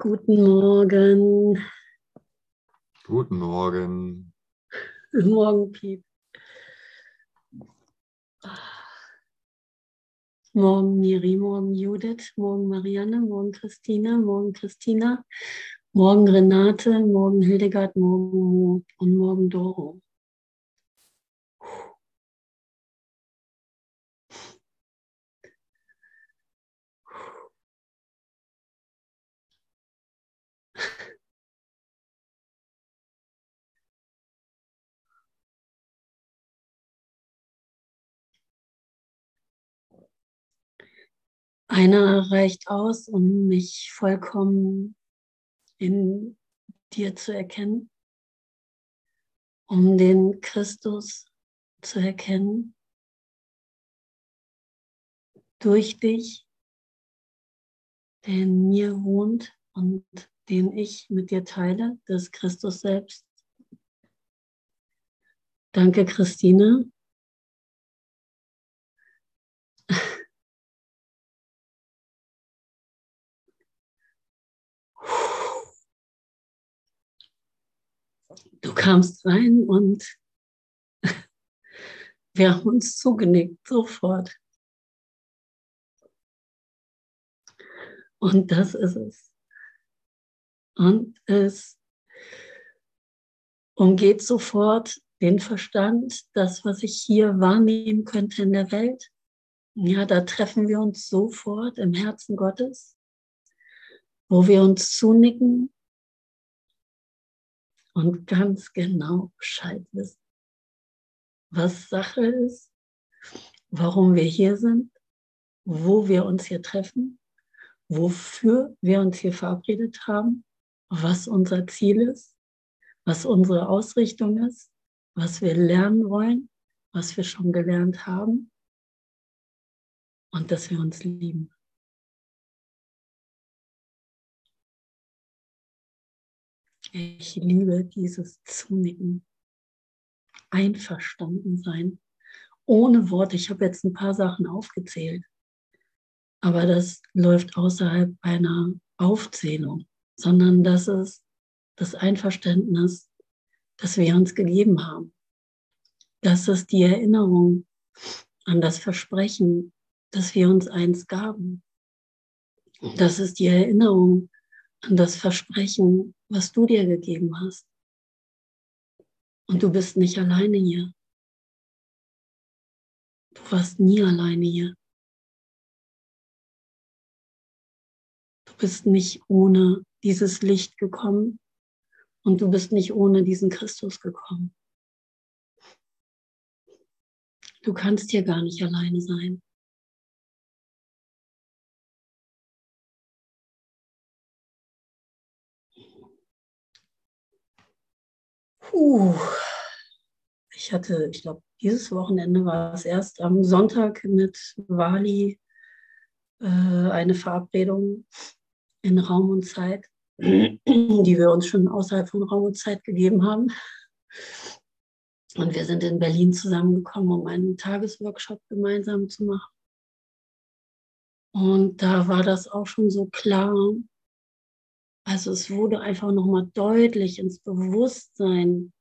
Guten Morgen. Guten Morgen. Morgen, Piet. Morgen Miri, morgen Judith, morgen Marianne, morgen Christina, morgen Christina, morgen Renate, morgen Hildegard, morgen Mo und morgen Doro. Einer reicht aus, um mich vollkommen in dir zu erkennen, um den Christus zu erkennen, durch dich, der in mir wohnt und den ich mit dir teile, das Christus selbst. Danke, Christine. Du kamst rein und wir haben uns zugenickt, sofort. Und das ist es. Und es umgeht sofort den Verstand, das, was ich hier wahrnehmen könnte in der Welt. Ja, da treffen wir uns sofort im Herzen Gottes, wo wir uns zunicken und ganz genau Bescheid wissen, was Sache ist, warum wir hier sind, wo wir uns hier treffen, wofür wir uns hier verabredet haben, was unser Ziel ist, was unsere Ausrichtung ist, was wir lernen wollen, was wir schon gelernt haben und dass wir uns lieben. Ich liebe dieses Zunicken. Einverstanden sein. Ohne Worte. Ich habe jetzt ein paar Sachen aufgezählt. Aber das läuft außerhalb einer Aufzählung, sondern das ist das Einverständnis, das wir uns gegeben haben. Das ist die Erinnerung an das Versprechen, dass wir uns eins gaben. Das ist die Erinnerung an das Versprechen, was du dir gegeben hast. Und du bist nicht alleine hier. Du warst nie alleine hier. Du bist nicht ohne dieses Licht gekommen und du bist nicht ohne diesen Christus gekommen. Du kannst hier gar nicht alleine sein. Puh. Ich hatte, ich glaube, dieses Wochenende war es erst am Sonntag mit Wali äh, eine Verabredung in Raum und Zeit, die wir uns schon außerhalb von Raum und Zeit gegeben haben. Und wir sind in Berlin zusammengekommen, um einen Tagesworkshop gemeinsam zu machen. Und da war das auch schon so klar, also es wurde einfach nochmal deutlich ins Bewusstsein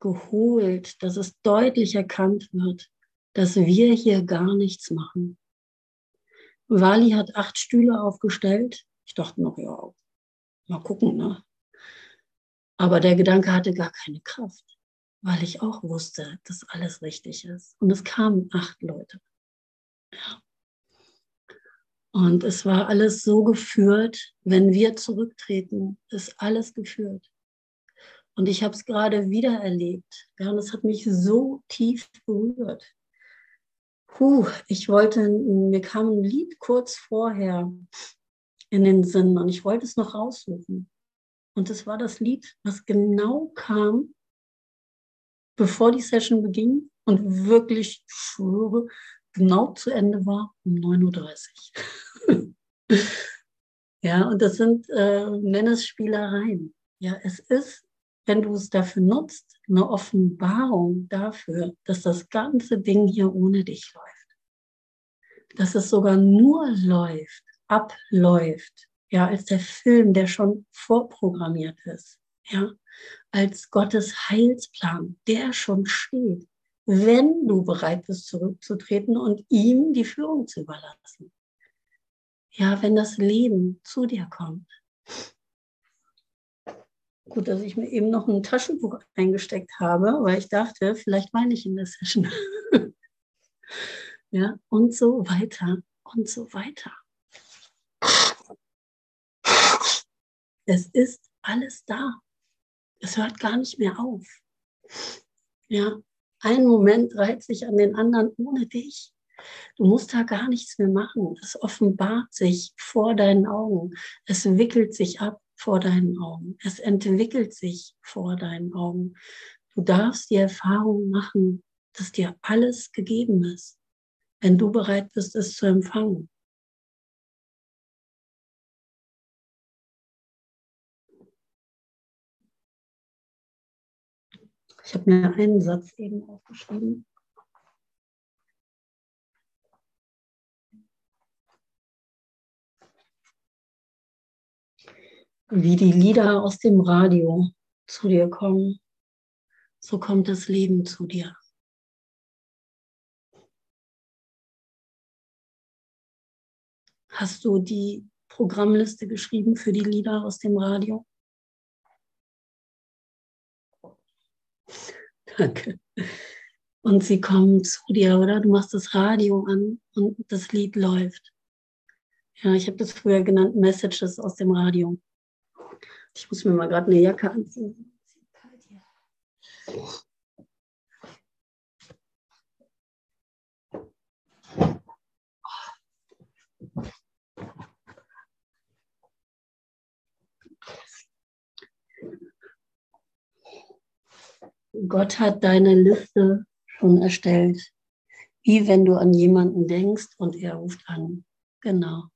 geholt, dass es deutlich erkannt wird, dass wir hier gar nichts machen. Wali hat acht Stühle aufgestellt. Ich dachte noch, ja, mal gucken, ne? Aber der Gedanke hatte gar keine Kraft, weil ich auch wusste, dass alles richtig ist. Und es kamen acht Leute. Ja. Und es war alles so geführt, wenn wir zurücktreten, ist alles geführt. Und ich habe es gerade wieder erlebt. Ja, und es hat mich so tief berührt. Puh, ich wollte, mir kam ein Lied kurz vorher in den Sinn und ich wollte es noch raussuchen. Und es war das Lied, was genau kam, bevor die Session beging und wirklich, schwöre, genau zu Ende war um 9.30 Uhr. ja, und das sind äh, Nennesspielereien. Ja, es ist, wenn du es dafür nutzt, eine Offenbarung dafür, dass das ganze Ding hier ohne dich läuft. Dass es sogar nur läuft, abläuft ja, als der Film, der schon vorprogrammiert ist, ja, als Gottes Heilsplan, der schon steht, wenn du bereit bist, zurückzutreten und ihm die Führung zu überlassen. Ja, wenn das Leben zu dir kommt. Gut, dass ich mir eben noch ein Taschenbuch eingesteckt habe, weil ich dachte, vielleicht weine ich in der Session. ja, und so weiter und so weiter. Es ist alles da. Es hört gar nicht mehr auf. Ja, ein Moment reiht sich an den anderen ohne dich. Du musst da gar nichts mehr machen. Es offenbart sich vor deinen Augen. Es wickelt sich ab vor deinen Augen. Es entwickelt sich vor deinen Augen. Du darfst die Erfahrung machen, dass dir alles gegeben ist, wenn du bereit bist, es zu empfangen. Ich habe mir einen Satz eben aufgeschrieben. Wie die Lieder aus dem Radio zu dir kommen, so kommt das Leben zu dir. Hast du die Programmliste geschrieben für die Lieder aus dem Radio? Danke. Und sie kommen zu dir, oder? Du machst das Radio an und das Lied läuft. Ja, ich habe das früher genannt Messages aus dem Radio. Ich muss mir mal gerade eine Jacke anziehen. Gott hat deine Liste schon erstellt. Wie wenn du an jemanden denkst und er ruft an. Genau.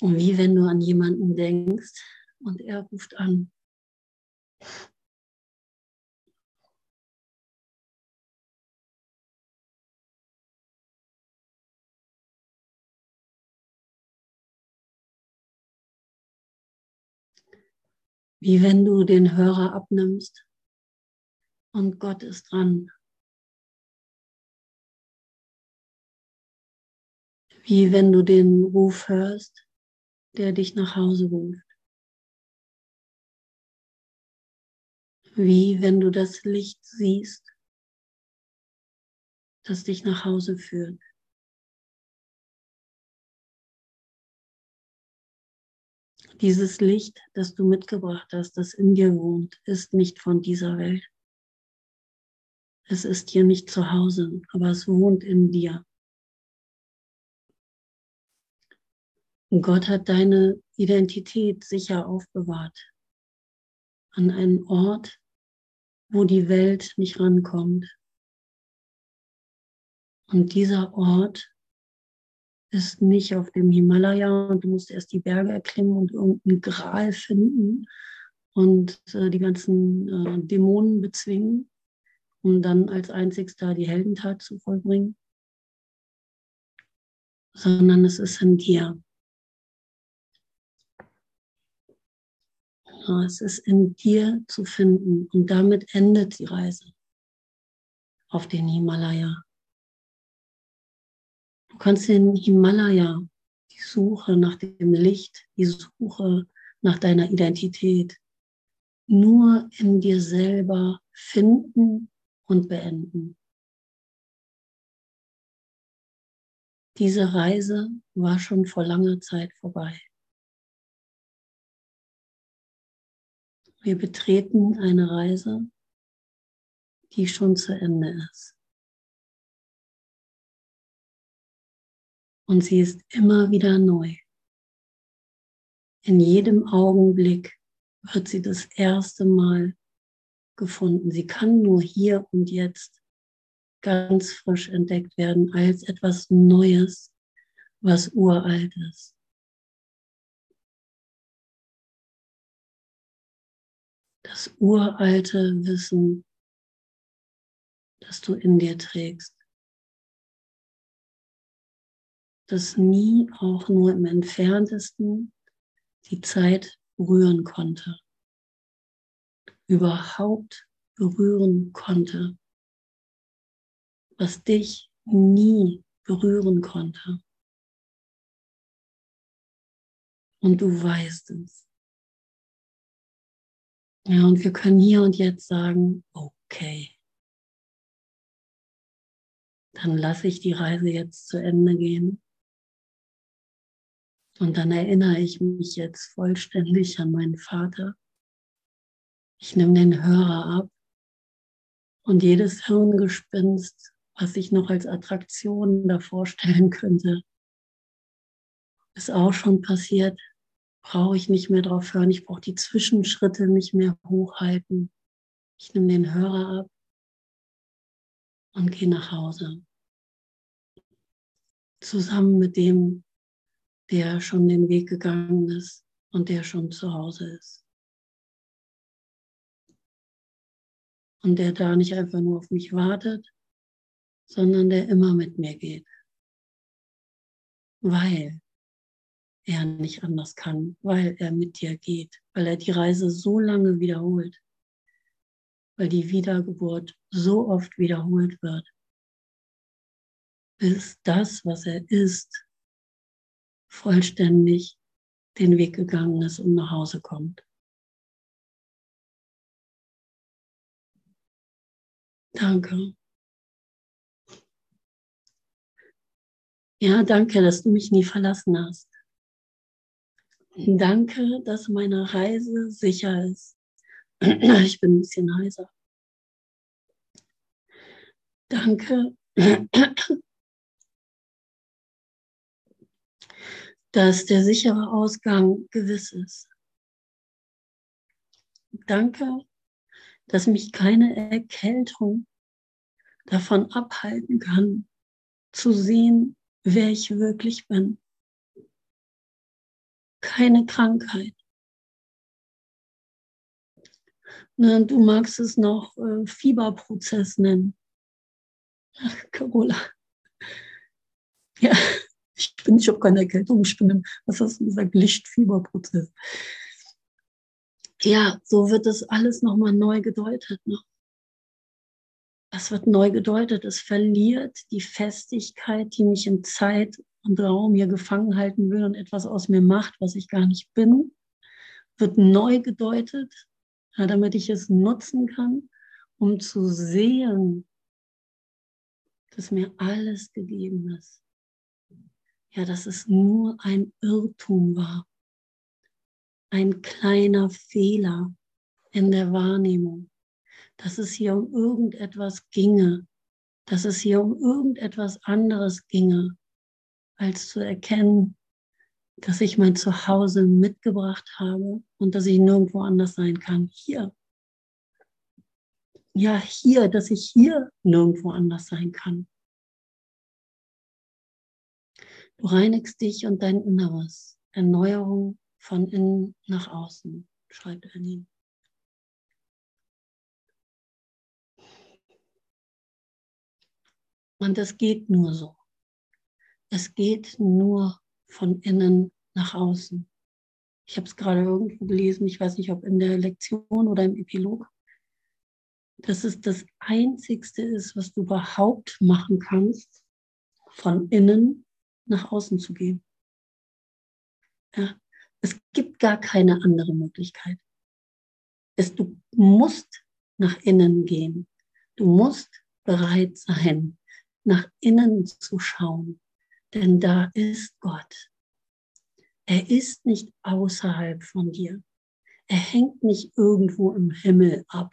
Wie wenn du an jemanden denkst und er ruft an. Wie wenn du den Hörer abnimmst und Gott ist dran. Wie wenn du den Ruf hörst, der dich nach Hause ruft. Wie wenn du das Licht siehst, das dich nach Hause führt. Dieses Licht, das du mitgebracht hast, das in dir wohnt, ist nicht von dieser Welt. Es ist hier nicht zu Hause, aber es wohnt in dir. Und Gott hat deine Identität sicher aufbewahrt an einen Ort, wo die Welt nicht rankommt. Und dieser Ort ist nicht auf dem Himalaya und du musst erst die Berge erklimmen und irgendeinen Gral finden und äh, die ganzen äh, Dämonen bezwingen, um dann als einzigster die Heldentat zu vollbringen, sondern es ist in dir. Ja, es ist in dir zu finden und damit endet die Reise auf den Himalaya. Du kannst den Himalaya, die Suche nach dem Licht, die Suche nach deiner Identität nur in dir selber finden und beenden. Diese Reise war schon vor langer Zeit vorbei. Wir betreten eine Reise, die schon zu Ende ist. Und sie ist immer wieder neu. In jedem Augenblick wird sie das erste Mal gefunden. Sie kann nur hier und jetzt ganz frisch entdeckt werden als etwas Neues, was uralt ist. Das uralte Wissen, das du in dir trägst. Das nie auch nur im entferntesten die Zeit berühren konnte, überhaupt berühren konnte, was dich nie berühren konnte. Und du weißt es. Ja, und wir können hier und jetzt sagen, okay, dann lasse ich die Reise jetzt zu Ende gehen. Und dann erinnere ich mich jetzt vollständig an meinen Vater. Ich nehme den Hörer ab und jedes Hirngespinst, was ich noch als Attraktion da vorstellen könnte, ist auch schon passiert. Brauche ich nicht mehr drauf hören. Ich brauche die Zwischenschritte nicht mehr hochhalten. Ich nehme den Hörer ab und gehe nach Hause. Zusammen mit dem, der schon den Weg gegangen ist und der schon zu Hause ist. Und der da nicht einfach nur auf mich wartet, sondern der immer mit mir geht. Weil er nicht anders kann, weil er mit dir geht, weil er die Reise so lange wiederholt, weil die Wiedergeburt so oft wiederholt wird, bis das, was er ist, vollständig den Weg gegangen ist und nach Hause kommt. Danke. Ja, danke, dass du mich nie verlassen hast. Danke, dass meine Reise sicher ist. Ich bin ein bisschen heiser. Danke, dass der sichere Ausgang gewiss ist. Danke, dass mich keine Erkältung davon abhalten kann, zu sehen, wer ich wirklich bin. Keine Krankheit. Ne, du magst es noch äh, Fieberprozess nennen. Ach, Carola. Ja. Ich bin, ich habe keine Erkältung, ich bin im, was hast du gesagt, Lichtfieberprozess. Ja, so wird das alles nochmal neu gedeutet. Ne? Es wird neu gedeutet. Es verliert die Festigkeit, die mich in Zeit und Raum hier gefangen halten will und etwas aus mir macht, was ich gar nicht bin. Wird neu gedeutet, ja, damit ich es nutzen kann, um zu sehen, dass mir alles gegeben ist ja, dass es nur ein Irrtum war, ein kleiner Fehler in der Wahrnehmung, dass es hier um irgendetwas ginge, dass es hier um irgendetwas anderes ginge, als zu erkennen, dass ich mein Zuhause mitgebracht habe und dass ich nirgendwo anders sein kann. Hier. Ja, hier, dass ich hier nirgendwo anders sein kann. Du reinigst dich und dein Inneres. Erneuerung von innen nach außen, schreibt Ernie. Und es geht nur so. Es geht nur von innen nach außen. Ich habe es gerade irgendwo gelesen, ich weiß nicht, ob in der Lektion oder im Epilog, dass es das Einzigste ist, was du überhaupt machen kannst, von innen nach außen zu gehen. Ja, es gibt gar keine andere Möglichkeit. Es, du musst nach innen gehen. Du musst bereit sein, nach innen zu schauen, denn da ist Gott. Er ist nicht außerhalb von dir. Er hängt nicht irgendwo im Himmel ab.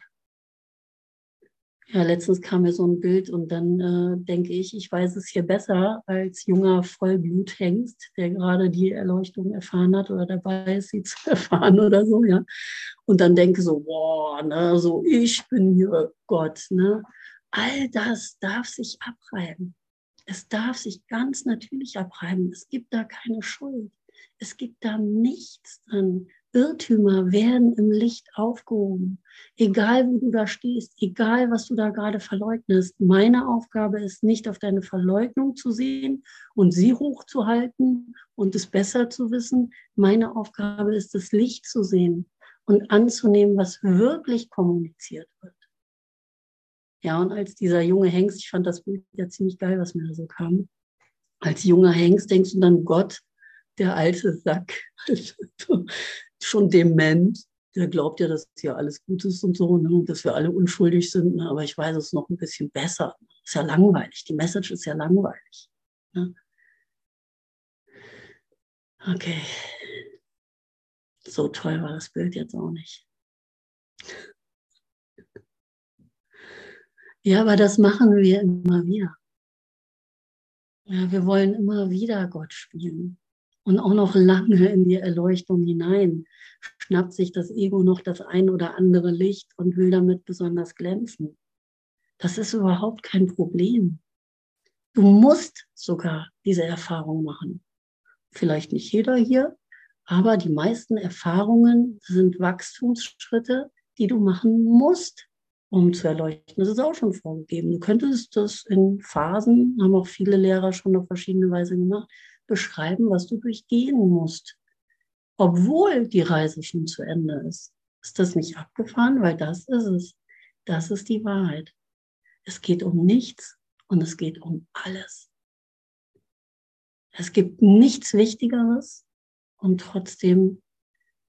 Ja, letztens kam mir so ein Bild und dann äh, denke ich, ich weiß es hier besser als junger Vollbluthengst, der gerade die Erleuchtung erfahren hat oder dabei ist, sie zu erfahren oder so, ja. Und dann denke so, boah, ne, so ich bin hier Gott, ne. All das darf sich abreiben. Es darf sich ganz natürlich abreiben. Es gibt da keine Schuld. Es gibt da nichts drin, Irrtümer werden im Licht aufgehoben. Egal, wo du da stehst, egal, was du da gerade verleugnest. Meine Aufgabe ist nicht auf deine Verleugnung zu sehen und sie hochzuhalten und es besser zu wissen. Meine Aufgabe ist, das Licht zu sehen und anzunehmen, was wirklich kommuniziert wird. Ja, und als dieser junge Hengst, ich fand das Bild ja ziemlich geil, was mir da so kam. Als junger Hengst denkst du dann, Gott, der alte Sack, schon dement, der glaubt ja, dass hier alles gut ist und so, ne, und dass wir alle unschuldig sind, ne, aber ich weiß es noch ein bisschen besser. Ist ja langweilig, die Message ist ja langweilig. Ne? Okay. So toll war das Bild jetzt auch nicht. Ja, aber das machen wir immer wieder. Ja, wir wollen immer wieder Gott spielen und auch noch lange in die Erleuchtung hinein. Schnappt sich das Ego noch das ein oder andere Licht und will damit besonders glänzen. Das ist überhaupt kein Problem. Du musst sogar diese Erfahrung machen. Vielleicht nicht jeder hier, aber die meisten Erfahrungen sind Wachstumsschritte, die du machen musst, um zu erleuchten. Das ist auch schon vorgegeben. Du könntest das in Phasen, haben auch viele Lehrer schon auf verschiedene Weise gemacht, beschreiben, was du durchgehen musst. Obwohl die Reise schon zu Ende ist. Ist das nicht abgefahren? Weil das ist es. Das ist die Wahrheit. Es geht um nichts und es geht um alles. Es gibt nichts Wichtigeres und trotzdem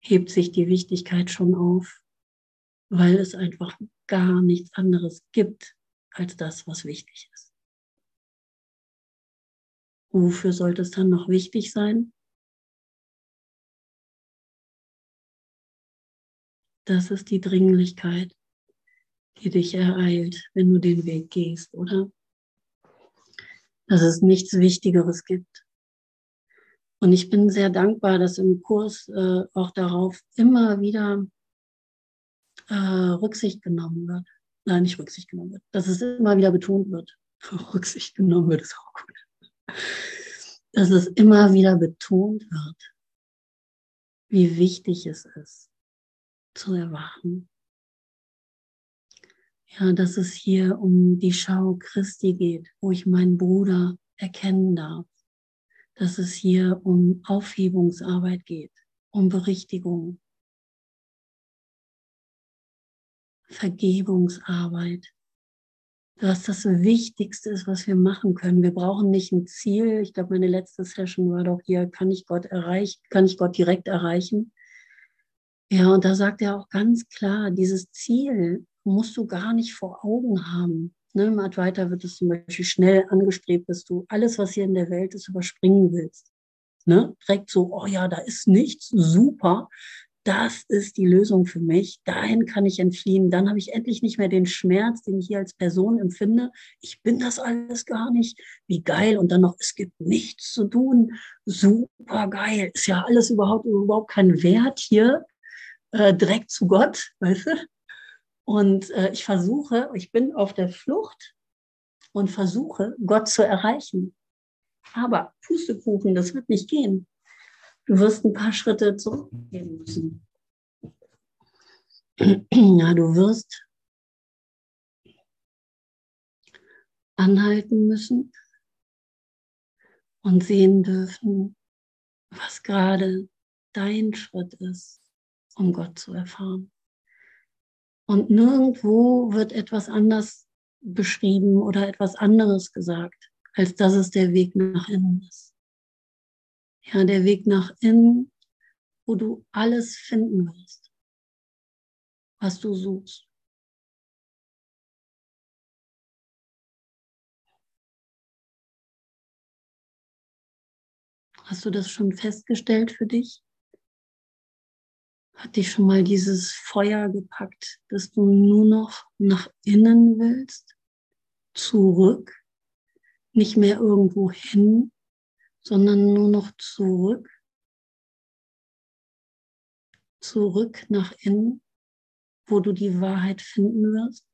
hebt sich die Wichtigkeit schon auf, weil es einfach gar nichts anderes gibt als das, was wichtig ist. Wofür sollte es dann noch wichtig sein? Das ist die Dringlichkeit, die dich ereilt, wenn du den Weg gehst, oder? Dass es nichts Wichtigeres gibt. Und ich bin sehr dankbar, dass im Kurs äh, auch darauf immer wieder äh, Rücksicht genommen wird. Nein, nicht Rücksicht genommen wird. Dass es immer wieder betont wird. Rücksicht genommen wird ist auch gut dass es immer wieder betont wird, wie wichtig es ist, zu erwachen. Ja, dass es hier um die Schau Christi geht, wo ich meinen Bruder erkennen darf. Dass es hier um Aufhebungsarbeit geht, um Berichtigung, Vergebungsarbeit, was das Wichtigste ist, was wir machen können. Wir brauchen nicht ein Ziel. Ich glaube, meine letzte Session war doch hier, kann ich Gott erreichen, kann ich Gott direkt erreichen? Ja, und da sagt er auch ganz klar, dieses Ziel musst du gar nicht vor Augen haben. Ne, Im Advaita wird es zum Beispiel schnell angestrebt, dass du alles, was hier in der Welt ist, überspringen willst. Ne? Direkt so, oh ja, da ist nichts, super das ist die Lösung für mich, dahin kann ich entfliehen, dann habe ich endlich nicht mehr den Schmerz, den ich hier als Person empfinde. Ich bin das alles gar nicht. Wie geil. Und dann noch, es gibt nichts zu tun. Super geil. Ist ja alles überhaupt, überhaupt kein Wert hier, äh, direkt zu Gott, weißt du? Und äh, ich versuche, ich bin auf der Flucht und versuche, Gott zu erreichen. Aber Pustekuchen, das wird nicht gehen. Du wirst ein paar Schritte zurückgehen müssen. Ja, du wirst anhalten müssen und sehen dürfen, was gerade dein Schritt ist, um Gott zu erfahren. Und nirgendwo wird etwas anders beschrieben oder etwas anderes gesagt, als dass es der Weg nach innen ist. Ja, der Weg nach innen, wo du alles finden wirst, was du suchst. Hast du das schon festgestellt für dich? Hat dich schon mal dieses Feuer gepackt, dass du nur noch nach innen willst? Zurück? Nicht mehr irgendwo hin, sondern nur noch zurück, zurück nach innen, wo du die Wahrheit finden wirst.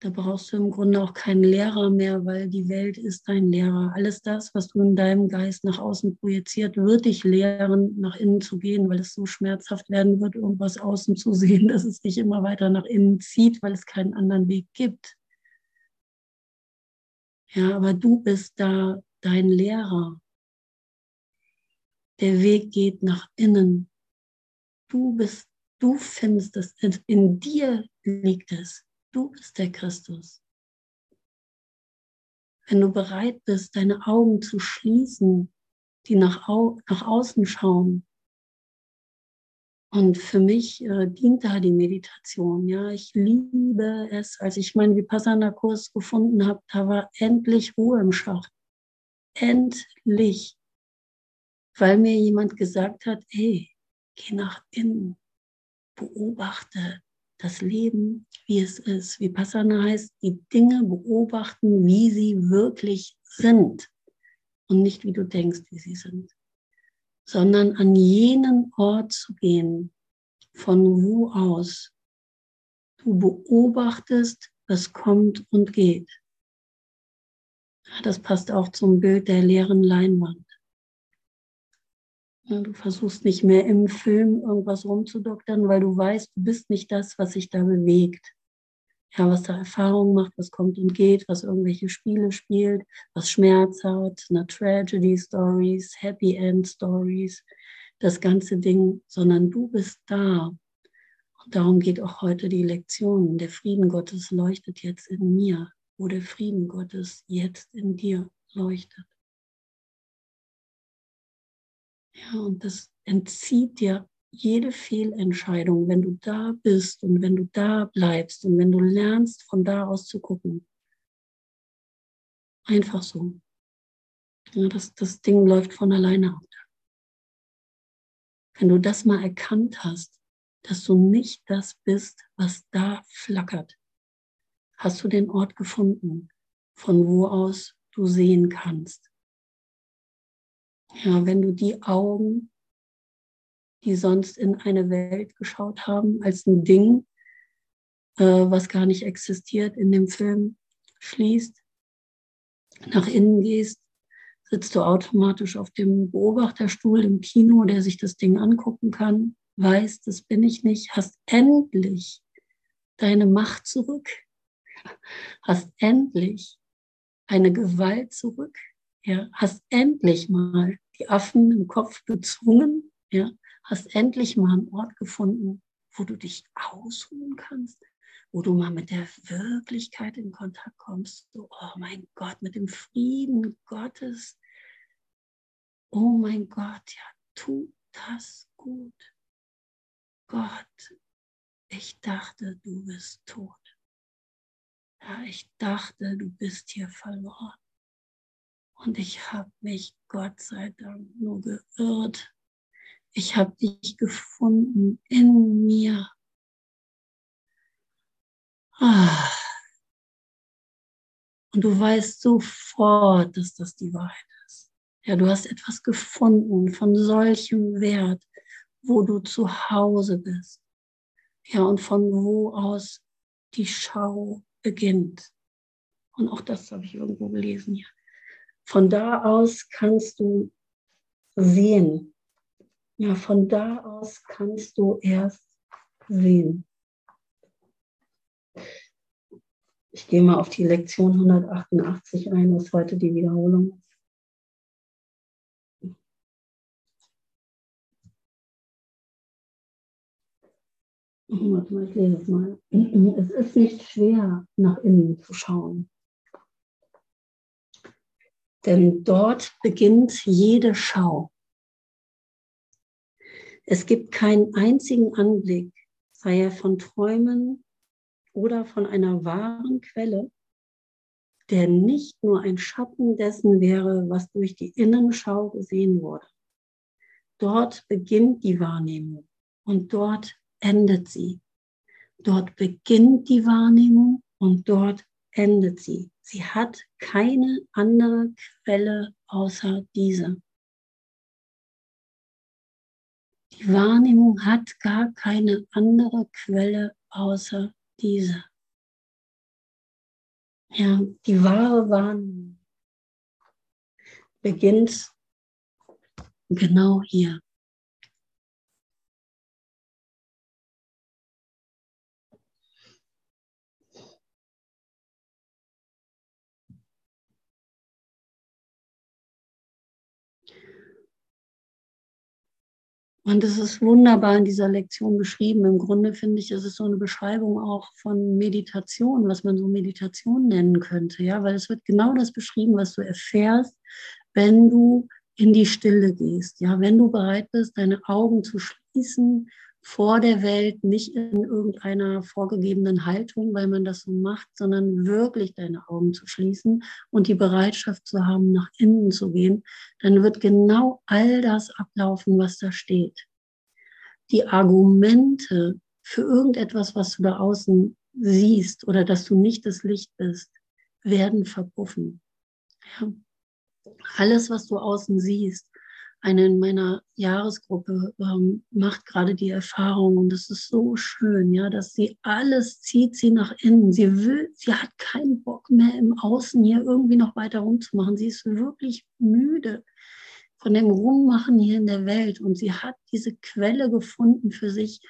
Da brauchst du im Grunde auch keinen Lehrer mehr, weil die Welt ist dein Lehrer. Alles das, was du in deinem Geist nach außen projiziert, wird dich lehren, nach innen zu gehen, weil es so schmerzhaft werden wird, irgendwas außen zu sehen, dass es dich immer weiter nach innen zieht, weil es keinen anderen Weg gibt. Ja, aber du bist da dein Lehrer. Der Weg geht nach innen. Du bist, du findest es, in dir liegt es. Du bist der Christus. Wenn du bereit bist, deine Augen zu schließen, die nach, au nach außen schauen. Und für mich äh, dient da die Meditation. Ja, ich liebe es. Als ich meinen Vipassana-Kurs gefunden habe, da war endlich Ruhe im Schacht. Endlich. Weil mir jemand gesagt hat, hey, geh nach innen, beobachte, das Leben, wie es ist. Wie Passana heißt, die Dinge beobachten, wie sie wirklich sind und nicht wie du denkst, wie sie sind, sondern an jenen Ort zu gehen, von wo aus du beobachtest, was kommt und geht. Das passt auch zum Bild der leeren Leinwand. Du versuchst nicht mehr im Film irgendwas rumzudoktern, weil du weißt, du bist nicht das, was sich da bewegt. Ja, was da Erfahrung macht, was kommt und geht, was irgendwelche Spiele spielt, was Schmerz hat, eine Tragedy Stories, Happy End Stories, das ganze Ding, sondern du bist da. Und darum geht auch heute die Lektion. Der Frieden Gottes leuchtet jetzt in mir, wo der Frieden Gottes jetzt in dir leuchtet. Ja, und das entzieht dir jede Fehlentscheidung, wenn du da bist und wenn du da bleibst und wenn du lernst, von da aus zu gucken. Einfach so. Ja, das, das Ding läuft von alleine ab. Wenn du das mal erkannt hast, dass du nicht das bist, was da flackert, hast du den Ort gefunden, von wo aus du sehen kannst. Ja, wenn du die Augen, die sonst in eine Welt geschaut haben, als ein Ding, äh, was gar nicht existiert in dem Film, schließt, nach innen gehst, sitzt du automatisch auf dem Beobachterstuhl im Kino, der sich das Ding angucken kann, weißt, das bin ich nicht, hast endlich deine Macht zurück, hast endlich eine Gewalt zurück, ja, hast endlich mal die Affen im Kopf bezwungen, ja, hast endlich mal einen Ort gefunden, wo du dich ausruhen kannst, wo du mal mit der Wirklichkeit in Kontakt kommst. So, oh mein Gott, mit dem Frieden Gottes. Oh mein Gott, ja, tut das gut. Gott, ich dachte, du bist tot. Ja, ich dachte, du bist hier verloren. Und ich habe mich Gott sei Dank nur geirrt. Ich habe dich gefunden in mir. Ah. Und du weißt sofort, dass das die Wahrheit ist. Ja, du hast etwas gefunden von solchem Wert, wo du zu Hause bist. Ja, und von wo aus die Schau beginnt. Und auch das habe ich irgendwo gelesen hier. Von da aus kannst du sehen. Ja, von da aus kannst du erst sehen. Ich gehe mal auf die Lektion 188 ein, was heute die Wiederholung Ich lese es mal. Es ist nicht schwer, nach innen zu schauen. Denn dort beginnt jede Schau. Es gibt keinen einzigen Anblick, sei er von Träumen oder von einer wahren Quelle, der nicht nur ein Schatten dessen wäre, was durch die Innenschau gesehen wurde. Dort beginnt die Wahrnehmung und dort endet sie. Dort beginnt die Wahrnehmung und dort endet sie. Sie hat keine andere Quelle außer diese. Die Wahrnehmung hat gar keine andere Quelle außer diese. Ja, die wahre Wahrnehmung beginnt genau hier. Und es ist wunderbar in dieser Lektion beschrieben. Im Grunde finde ich, es ist so eine Beschreibung auch von Meditation, was man so Meditation nennen könnte, ja, weil es wird genau das beschrieben, was du erfährst, wenn du in die Stille gehst, ja, wenn du bereit bist, deine Augen zu schließen vor der Welt, nicht in irgendeiner vorgegebenen Haltung, weil man das so macht, sondern wirklich deine Augen zu schließen und die Bereitschaft zu haben, nach innen zu gehen, dann wird genau all das ablaufen, was da steht. Die Argumente für irgendetwas, was du da außen siehst oder dass du nicht das Licht bist, werden verpuffen. Ja. Alles, was du außen siehst, eine in meiner Jahresgruppe ähm, macht gerade die Erfahrung und es ist so schön, ja, dass sie alles zieht sie nach innen. Sie will, sie hat keinen Bock mehr im Außen hier irgendwie noch weiter rumzumachen. Sie ist wirklich müde von dem Rummachen hier in der Welt und sie hat diese Quelle gefunden für sich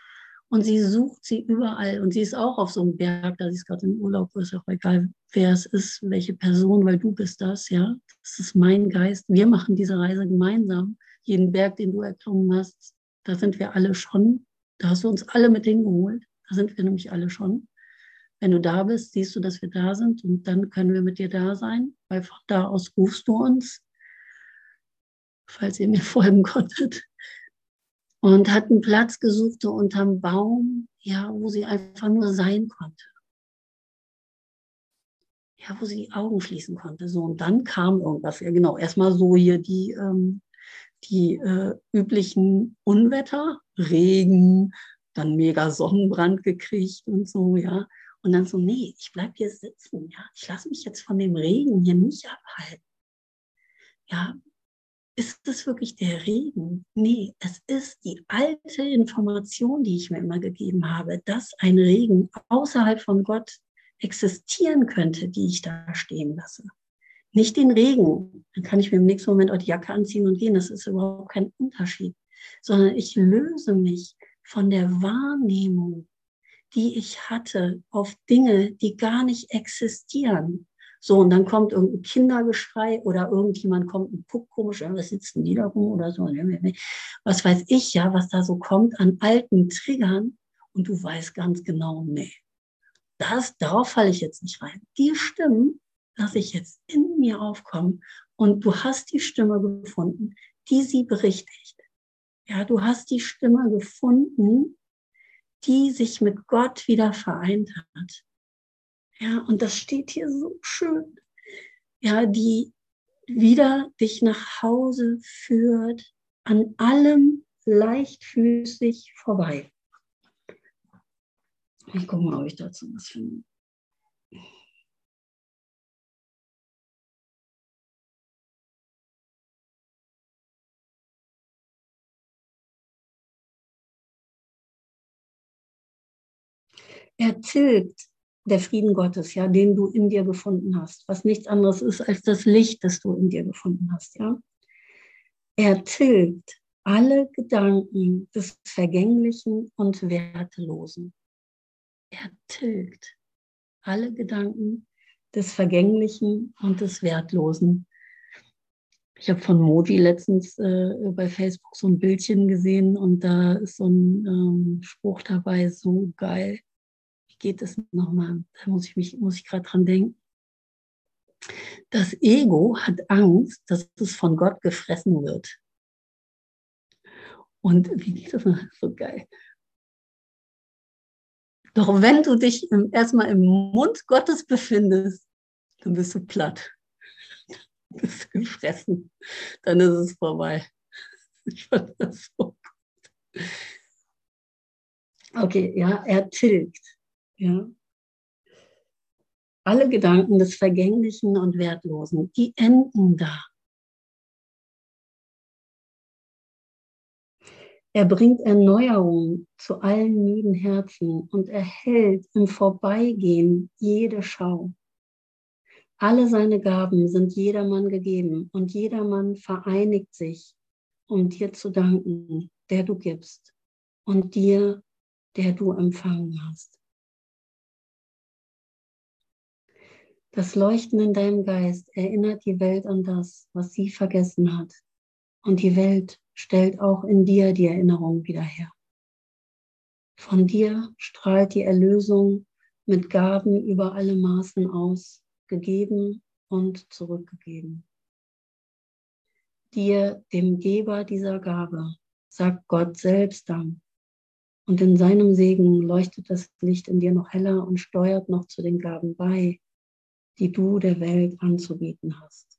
und sie sucht sie überall und sie ist auch auf so einem Berg, da sie ist gerade im Urlaub, ist auch egal, wer es ist, welche Person, weil du bist das, ja. Das ist mein Geist. Wir machen diese Reise gemeinsam. Jeden Berg, den du erklommen hast, da sind wir alle schon. Da hast du uns alle mit hingeholt. Da sind wir nämlich alle schon. Wenn du da bist, siehst du, dass wir da sind und dann können wir mit dir da sein, weil von da aus rufst du uns, falls ihr mir folgen konntet. Und hat einen Platz gesucht unterm Baum, ja, wo sie einfach nur sein konnte ja, wo sie die Augen schließen konnte. So, und dann kam irgendwas. Ja, genau, erstmal so hier die, ähm, die äh, üblichen Unwetter, Regen, dann mega Sonnenbrand gekriegt und so, ja. Und dann so, nee, ich bleib hier sitzen, ja. Ich lasse mich jetzt von dem Regen hier nicht abhalten. Ja, ist es wirklich der Regen? Nee, es ist die alte Information, die ich mir immer gegeben habe, dass ein Regen außerhalb von Gott existieren könnte, die ich da stehen lasse. Nicht den Regen, dann kann ich mir im nächsten Moment auch die Jacke anziehen und gehen, das ist überhaupt kein Unterschied, sondern ich löse mich von der Wahrnehmung, die ich hatte auf Dinge, die gar nicht existieren. So, und dann kommt irgendein Kindergeschrei oder irgendjemand kommt ein Puck komisch, was sitzen die da rum oder so. Was weiß ich ja, was da so kommt an alten Triggern und du weißt ganz genau, nee, das, darauf falle ich jetzt nicht rein. Die Stimmen lasse ich jetzt in mir aufkommen und du hast die Stimme gefunden, die sie berichtigt. Ja, du hast die Stimme gefunden, die sich mit Gott wieder vereint hat. Ja, und das steht hier so schön. Ja, die wieder dich nach Hause führt, an allem leichtfüßig vorbei. Ich gucke mal, ob ich dazu was finde. Er tilgt der Frieden Gottes, ja, den du in dir gefunden hast, was nichts anderes ist als das Licht, das du in dir gefunden hast, ja. Er tilgt alle Gedanken des Vergänglichen und Wertelosen. Er tilgt alle Gedanken des Vergänglichen und des Wertlosen. Ich habe von Modi letztens äh, bei Facebook so ein Bildchen gesehen und da ist so ein ähm, Spruch dabei, so geil. Geht es nochmal? Da muss ich mich, muss ich gerade dran denken. Das Ego hat Angst, dass es von Gott gefressen wird. Und wie geht das noch? So geil. Doch wenn du dich erstmal im Mund Gottes befindest, dann bist du platt. Dann bist du gefressen. Dann ist es vorbei. Ich fand das so gut. Okay, ja, er tilgt. Ja. Alle Gedanken des Vergänglichen und Wertlosen, die enden da. Er bringt Erneuerung zu allen müden Herzen und erhält im Vorbeigehen jede Schau. Alle seine Gaben sind jedermann gegeben und jedermann vereinigt sich, um dir zu danken, der du gibst und dir, der du empfangen hast. Das Leuchten in deinem Geist erinnert die Welt an das, was sie vergessen hat. Und die Welt stellt auch in dir die Erinnerung wieder her. Von dir strahlt die Erlösung mit Gaben über alle Maßen aus, gegeben und zurückgegeben. Dir, dem Geber dieser Gabe, sagt Gott selbst Dank. Und in seinem Segen leuchtet das Licht in dir noch heller und steuert noch zu den Gaben bei, die du der Welt anzubieten hast.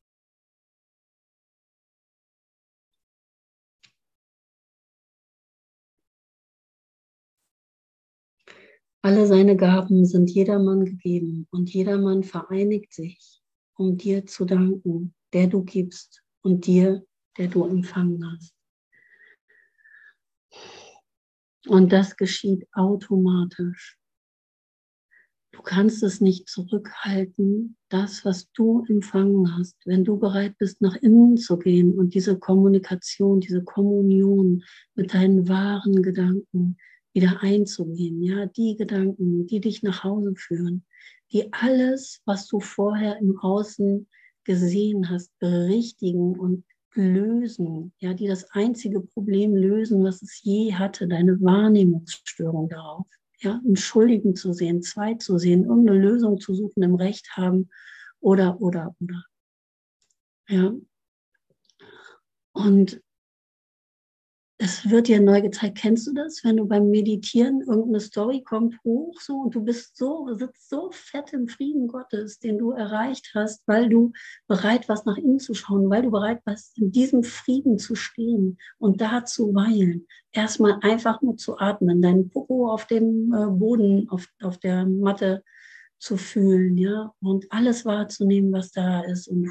Alle seine Gaben sind jedermann gegeben und jedermann vereinigt sich, um dir zu danken, der du gibst und dir, der du empfangen hast. Und das geschieht automatisch. Du kannst es nicht zurückhalten, das, was du empfangen hast, wenn du bereit bist, nach innen zu gehen und diese Kommunikation, diese Kommunion mit deinen wahren Gedanken wieder einzugehen. Ja, die Gedanken, die dich nach Hause führen, die alles, was du vorher im Außen gesehen hast, berichtigen und lösen, ja, die das einzige Problem lösen, was es je hatte, deine Wahrnehmungsstörung darauf ja, einen Schuldigen zu sehen, zwei zu sehen, irgendeine Lösung zu suchen, im Recht haben oder, oder, oder. Ja. Und es wird dir neu gezeigt. Kennst du das, wenn du beim Meditieren irgendeine Story kommt hoch so und du bist so, sitzt so fett im Frieden Gottes, den du erreicht hast, weil du bereit warst, nach innen zu schauen, weil du bereit warst, in diesem Frieden zu stehen und da zu weilen. Erstmal einfach nur zu atmen, deinen Popo auf dem äh, Boden, auf, auf der Matte zu fühlen, ja, und alles wahrzunehmen, was da ist und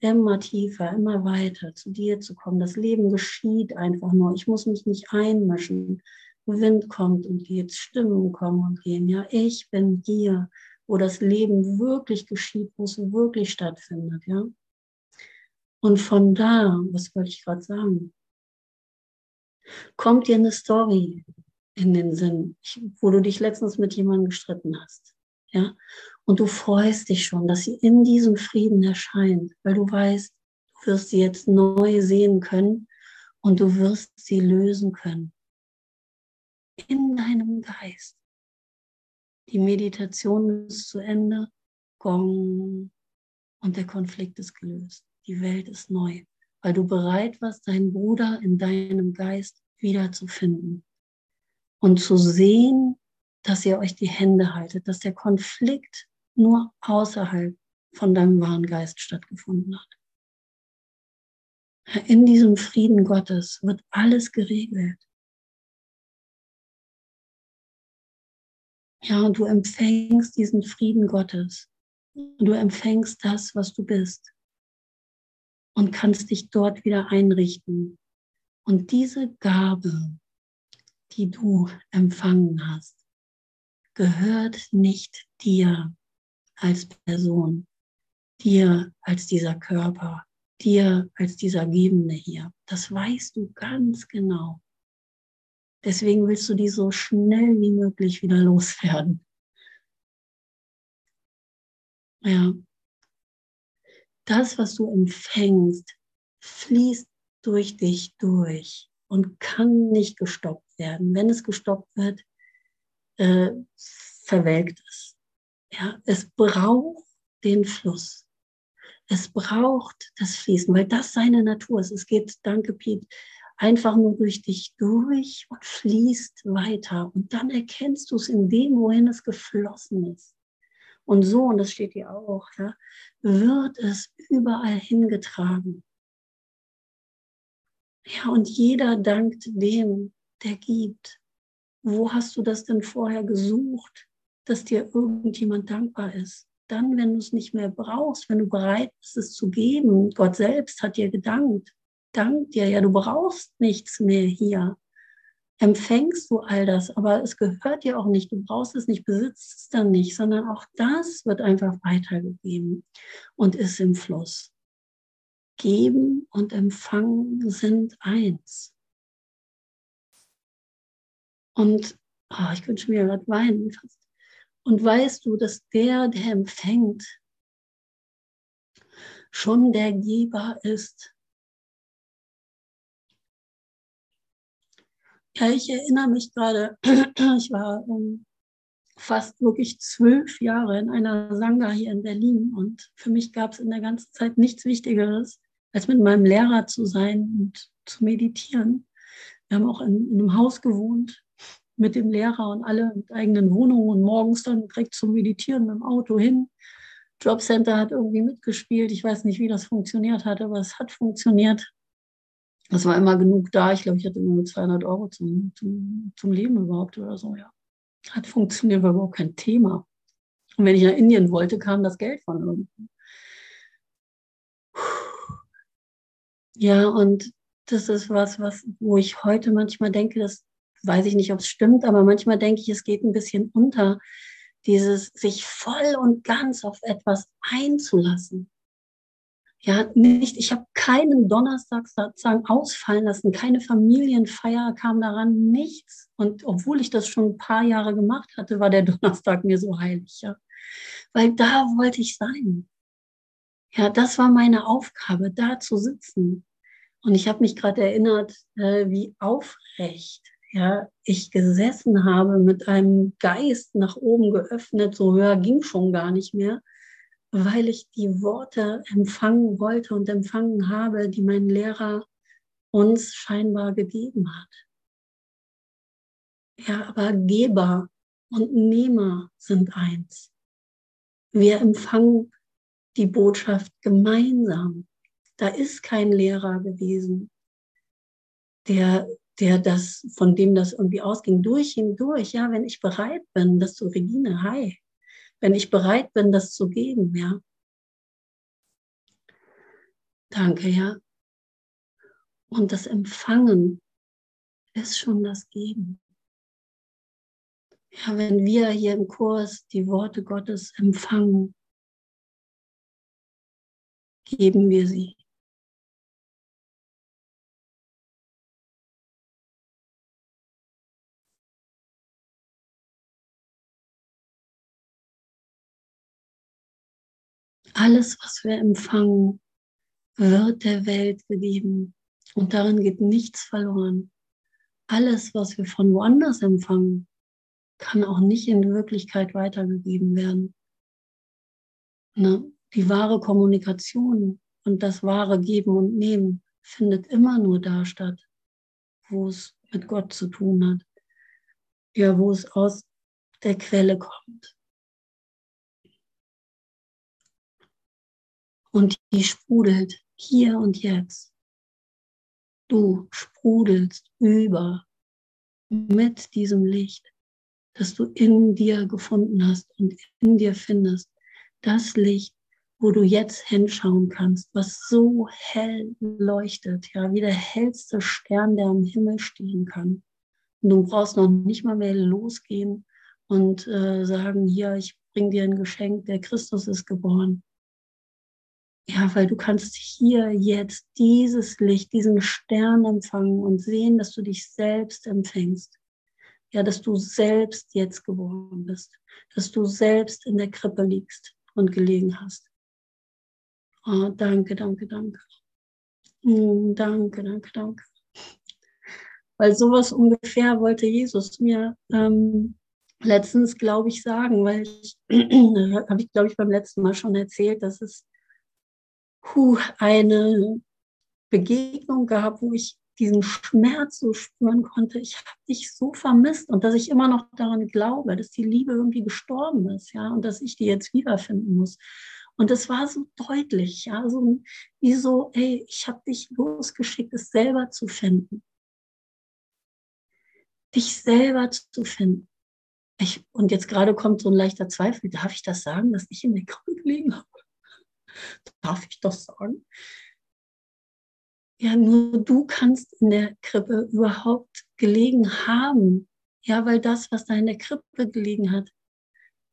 immer tiefer, immer weiter zu dir zu kommen. Das Leben geschieht einfach nur. Ich muss mich nicht einmischen. Wind kommt und geht, Stimmen kommen und gehen. Ja, ich bin hier, wo das Leben wirklich geschieht, wo es wirklich stattfindet. Ja. Und von da, was wollte ich gerade sagen? Kommt dir eine Story in den Sinn, wo du dich letztens mit jemandem gestritten hast. Ja, und du freust dich schon, dass sie in diesem Frieden erscheint, weil du weißt, du wirst sie jetzt neu sehen können und du wirst sie lösen können. In deinem Geist. Die Meditation ist zu Ende, Gong, und der Konflikt ist gelöst. Die Welt ist neu, weil du bereit warst, deinen Bruder in deinem Geist wiederzufinden und zu sehen, dass ihr euch die Hände haltet, dass der Konflikt nur außerhalb von deinem wahren Geist stattgefunden hat. In diesem Frieden Gottes wird alles geregelt. Ja, und du empfängst diesen Frieden Gottes. Und du empfängst das, was du bist. Und kannst dich dort wieder einrichten. Und diese Gabe, die du empfangen hast, gehört nicht dir, als Person, dir als dieser Körper, dir als dieser Gebende hier. Das weißt du ganz genau. Deswegen willst du die so schnell wie möglich wieder loswerden. Ja. Das, was du empfängst, fließt durch dich durch und kann nicht gestoppt werden. Wenn es gestoppt wird, äh, verwelkt es. Ja, es braucht den Fluss. Es braucht das Fließen, weil das seine Natur ist. Es geht, danke Piet, einfach nur durch dich durch und fließt weiter. Und dann erkennst du es in dem, wohin es geflossen ist. Und so, und das steht hier auch, ja, wird es überall hingetragen. Ja, und jeder dankt dem, der gibt. Wo hast du das denn vorher gesucht? Dass dir irgendjemand dankbar ist. Dann, wenn du es nicht mehr brauchst, wenn du bereit bist, es zu geben, Gott selbst hat dir gedankt, dankt dir, ja, du brauchst nichts mehr hier. empfängst du all das, aber es gehört dir auch nicht, du brauchst es nicht, besitzt es dann nicht, sondern auch das wird einfach weitergegeben und ist im Fluss. Geben und Empfangen sind eins. Und oh, ich könnte schon wieder gerade weinen fast. Und weißt du, dass der, der empfängt, schon der Geber ist. Ja, ich erinnere mich gerade, ich war ähm, fast wirklich zwölf Jahre in einer Sangha hier in Berlin und für mich gab es in der ganzen Zeit nichts Wichtigeres, als mit meinem Lehrer zu sein und zu meditieren. Wir haben auch in, in einem Haus gewohnt mit dem Lehrer und alle mit eigenen Wohnungen und morgens dann direkt zum Meditieren mit dem Auto hin. Jobcenter hat irgendwie mitgespielt. Ich weiß nicht, wie das funktioniert hat, aber es hat funktioniert. Es war immer genug da. Ich glaube, ich hatte nur 200 Euro zum, zum, zum Leben überhaupt oder so, ja. Hat funktioniert, war überhaupt kein Thema. Und wenn ich nach Indien wollte, kam das Geld von irgendwo. Ja, und das ist was, was, wo ich heute manchmal denke, das weiß ich nicht, ob es stimmt, aber manchmal denke ich, es geht ein bisschen unter, dieses sich voll und ganz auf etwas einzulassen. Ja, nicht, ich habe keinen Donnerstag sozusagen ausfallen lassen, keine Familienfeier kam daran, nichts. Und obwohl ich das schon ein paar Jahre gemacht hatte, war der Donnerstag mir so heilig, ja. Weil da wollte ich sein. Ja, das war meine Aufgabe, da zu sitzen. Und ich habe mich gerade erinnert, äh, wie aufrecht ja, ich gesessen habe mit einem Geist nach oben geöffnet, so höher ging schon gar nicht mehr, weil ich die Worte empfangen wollte und empfangen habe, die mein Lehrer uns scheinbar gegeben hat. Ja, aber Geber und Nehmer sind eins. Wir empfangen die Botschaft gemeinsam. Da ist kein Lehrer gewesen, der der das, von dem das irgendwie ausging, durch ihn durch, ja, wenn ich bereit bin, das zu Regine, hi, wenn ich bereit bin, das zu geben, ja. Danke, ja. Und das Empfangen ist schon das Geben. Ja, wenn wir hier im Kurs die Worte Gottes empfangen, geben wir sie. Alles, was wir empfangen, wird der Welt gegeben. Und darin geht nichts verloren. Alles, was wir von woanders empfangen, kann auch nicht in Wirklichkeit weitergegeben werden. Ne? Die wahre Kommunikation und das wahre Geben und Nehmen findet immer nur da statt, wo es mit Gott zu tun hat. Ja, wo es aus der Quelle kommt. Und die sprudelt hier und jetzt. Du sprudelst über mit diesem Licht, das du in dir gefunden hast und in dir findest. Das Licht, wo du jetzt hinschauen kannst, was so hell leuchtet, ja, wie der hellste Stern, der am Himmel stehen kann. Und du brauchst noch nicht mal mehr losgehen und äh, sagen, hier, ich bring dir ein Geschenk, der Christus ist geboren. Ja, weil du kannst hier jetzt dieses Licht, diesen Stern empfangen und sehen, dass du dich selbst empfängst. Ja, dass du selbst jetzt geboren bist, dass du selbst in der Krippe liegst und gelegen hast. Oh, danke, danke, danke. Mm, danke, danke, danke. Weil sowas ungefähr wollte Jesus mir ähm, letztens, glaube ich, sagen, weil ich, habe ich, glaube ich, beim letzten Mal schon erzählt, dass es puh, eine Begegnung gehabt, wo ich diesen Schmerz so spüren konnte. Ich habe dich so vermisst und dass ich immer noch daran glaube, dass die Liebe irgendwie gestorben ist, ja, und dass ich die jetzt wiederfinden muss. Und es war so deutlich, ja, so wie so, ey, ich habe dich losgeschickt, es selber zu finden. Dich selber zu finden. Ich, und jetzt gerade kommt so ein leichter Zweifel, darf ich das sagen, dass ich in der Krippe gelegen habe? Darf ich das sagen? Ja, nur du kannst in der Krippe überhaupt gelegen haben. Ja, weil das, was da in der Krippe gelegen hat,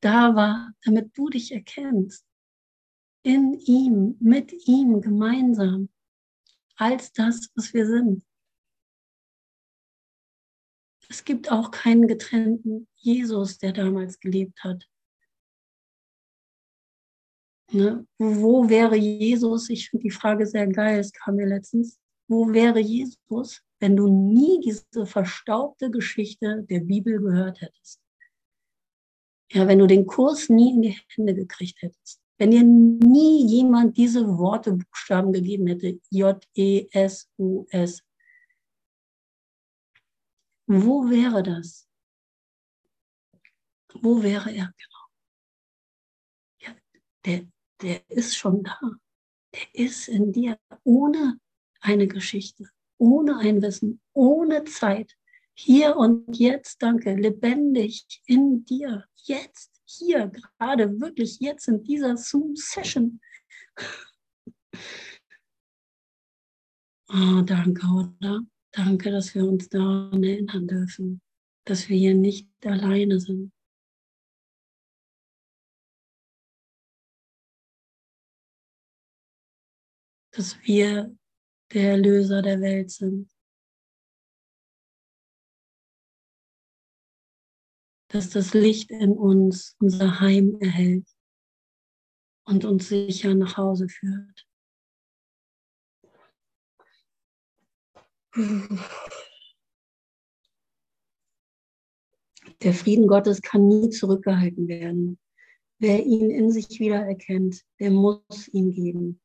da war, damit du dich erkennst. In ihm, mit ihm gemeinsam, als das, was wir sind. Es gibt auch keinen getrennten Jesus, der damals gelebt hat. Ne? Wo wäre Jesus? Ich finde die Frage sehr geil, es kam mir letztens. Wo wäre Jesus, wenn du nie diese verstaubte Geschichte der Bibel gehört hättest? Ja, wenn du den Kurs nie in die Hände gekriegt hättest. Wenn dir nie jemand diese Worte, Buchstaben gegeben hätte, J-E-S-U-S. Wo wäre das? Wo wäre er genau? Ja, der, der ist schon da. Der ist in dir ohne eine Geschichte, ohne ein Wissen, ohne Zeit. Hier und jetzt, danke, lebendig in dir. Jetzt, hier, gerade, wirklich jetzt in dieser Zoom-Session. Oh, danke, oder? Danke, dass wir uns daran erinnern dürfen, dass wir hier nicht alleine sind. Dass wir der Erlöser der Welt sind. Dass das Licht in uns unser Heim erhält und uns sicher nach Hause führt. Der Frieden Gottes kann nie zurückgehalten werden. Wer ihn in sich wiedererkennt, der muss ihn geben.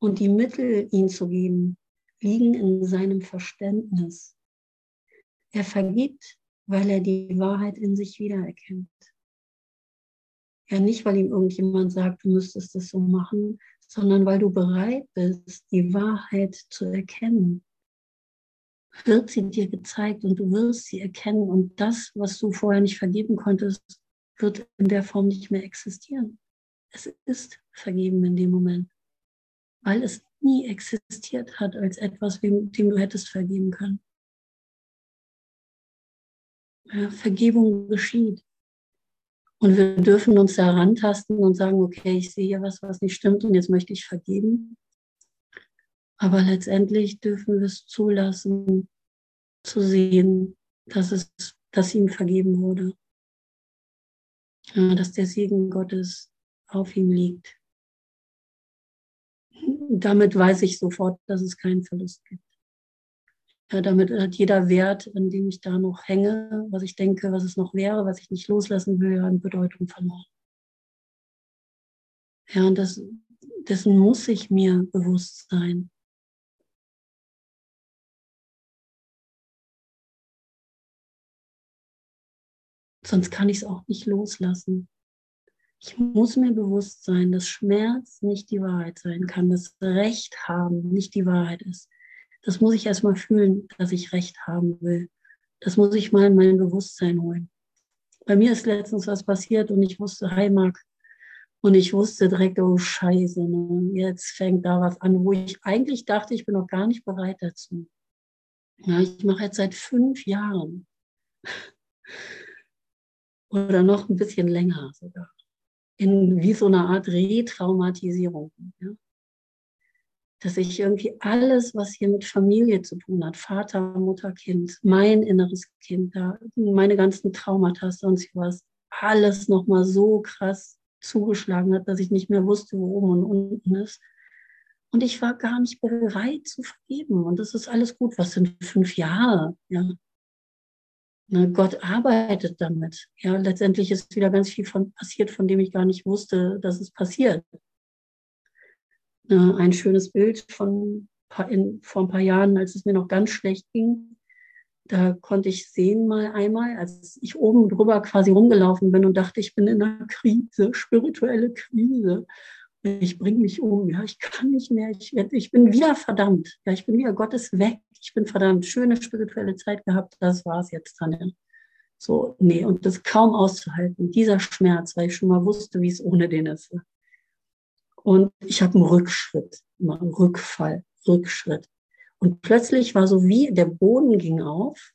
Und die Mittel, ihn zu geben, liegen in seinem Verständnis. Er vergibt, weil er die Wahrheit in sich wiedererkennt. Ja, nicht, weil ihm irgendjemand sagt, du müsstest es so machen, sondern weil du bereit bist, die Wahrheit zu erkennen. Wird sie dir gezeigt und du wirst sie erkennen und das, was du vorher nicht vergeben konntest, wird in der Form nicht mehr existieren. Es ist vergeben in dem Moment weil es nie existiert hat als etwas, dem, du hättest vergeben können. Ja, Vergebung geschieht. Und wir dürfen uns da rantasten und sagen, okay, ich sehe hier was, was nicht stimmt und jetzt möchte ich vergeben. Aber letztendlich dürfen wir es zulassen, zu sehen, dass, es, dass ihm vergeben wurde. Ja, dass der Segen Gottes auf ihm liegt damit weiß ich sofort, dass es keinen Verlust gibt. Ja, damit hat jeder Wert, an dem ich da noch hänge, was ich denke, was es noch wäre, was ich nicht loslassen will, an Bedeutung verloren. Ja, und das, dessen muss ich mir bewusst sein. Sonst kann ich es auch nicht loslassen. Ich muss mir bewusst sein, dass Schmerz nicht die Wahrheit sein kann, dass Recht haben nicht die Wahrheit ist. Das muss ich erstmal fühlen, dass ich Recht haben will. Das muss ich mal in mein Bewusstsein holen. Bei mir ist letztens was passiert und ich wusste, hi Marc. Und ich wusste direkt, oh Scheiße, ne? jetzt fängt da was an, wo ich eigentlich dachte, ich bin noch gar nicht bereit dazu. Ja, ich mache jetzt seit fünf Jahren oder noch ein bisschen länger sogar in wie so eine Art Retraumatisierung. Ja? Dass ich irgendwie alles, was hier mit Familie zu tun hat, Vater, Mutter, Kind, mein inneres Kind, da, meine ganzen Traumata, sonst was, alles nochmal so krass zugeschlagen hat, dass ich nicht mehr wusste, wo oben und unten ist. Und ich war gar nicht bereit zu vergeben. Und das ist alles gut. Was sind fünf Jahre? Ja, Ne, Gott arbeitet damit. Ja, letztendlich ist wieder ganz viel von, passiert, von dem ich gar nicht wusste, dass es passiert. Ne, ein schönes Bild von in, vor ein paar Jahren, als es mir noch ganz schlecht ging. Da konnte ich sehen mal einmal, als ich oben drüber quasi rumgelaufen bin und dachte, ich bin in einer Krise, spirituelle Krise. Ich bringe mich um, ja, ich kann nicht mehr, ich, ich bin wieder verdammt, ja, ich bin wieder, Gott ist weg, ich bin verdammt schöne spirituelle Zeit gehabt, das war es jetzt dann. So, nee, und das kaum auszuhalten, dieser Schmerz, weil ich schon mal wusste, wie es ohne den ist. Und ich habe einen Rückschritt, einen Rückfall Rückschritt. Und plötzlich war so wie der Boden ging auf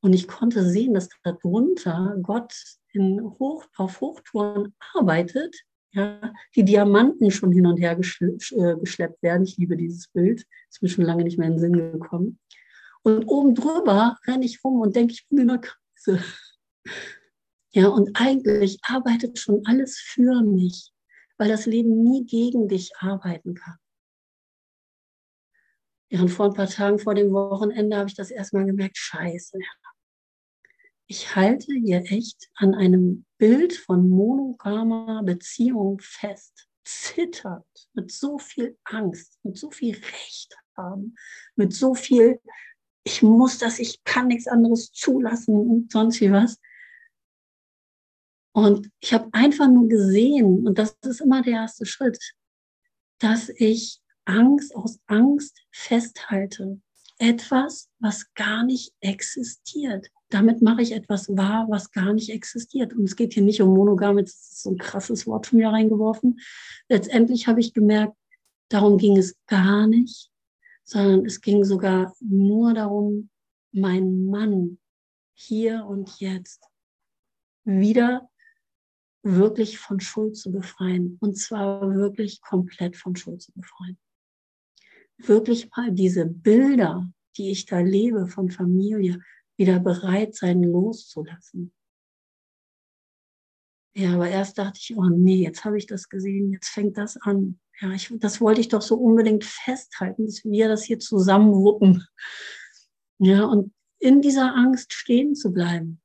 und ich konnte sehen, dass darunter Gott in Hoch, auf Hochtouren arbeitet, ja, die Diamanten schon hin und her äh, geschleppt werden. Ich liebe dieses Bild, ist mir schon lange nicht mehr in den Sinn gekommen. Und oben drüber renne ich rum und denke, ich bin in einer Krise. Ja, und eigentlich arbeitet schon alles für mich, weil das Leben nie gegen dich arbeiten kann. Ja, und vor ein paar Tagen vor dem Wochenende habe ich das erstmal gemerkt, scheiße. Ich halte hier echt an einem Bild von monogamer Beziehung fest, zittert mit so viel Angst, mit so viel Recht haben, mit so viel, ich muss das, ich kann nichts anderes zulassen und sonst wie was. Und ich habe einfach nur gesehen, und das ist immer der erste Schritt, dass ich Angst aus Angst festhalte. Etwas, was gar nicht existiert. Damit mache ich etwas wahr, was gar nicht existiert. Und es geht hier nicht um monogam, jetzt ist so ein krasses Wort von mir reingeworfen. Letztendlich habe ich gemerkt, darum ging es gar nicht, sondern es ging sogar nur darum, meinen Mann hier und jetzt wieder wirklich von Schuld zu befreien. Und zwar wirklich komplett von Schuld zu befreien wirklich mal diese Bilder, die ich da lebe von Familie, wieder bereit sein loszulassen. Ja, aber erst dachte ich, oh nee, jetzt habe ich das gesehen, jetzt fängt das an. Ja, ich, das wollte ich doch so unbedingt festhalten, dass wir das hier zusammenwuppen. Ja, und in dieser Angst stehen zu bleiben.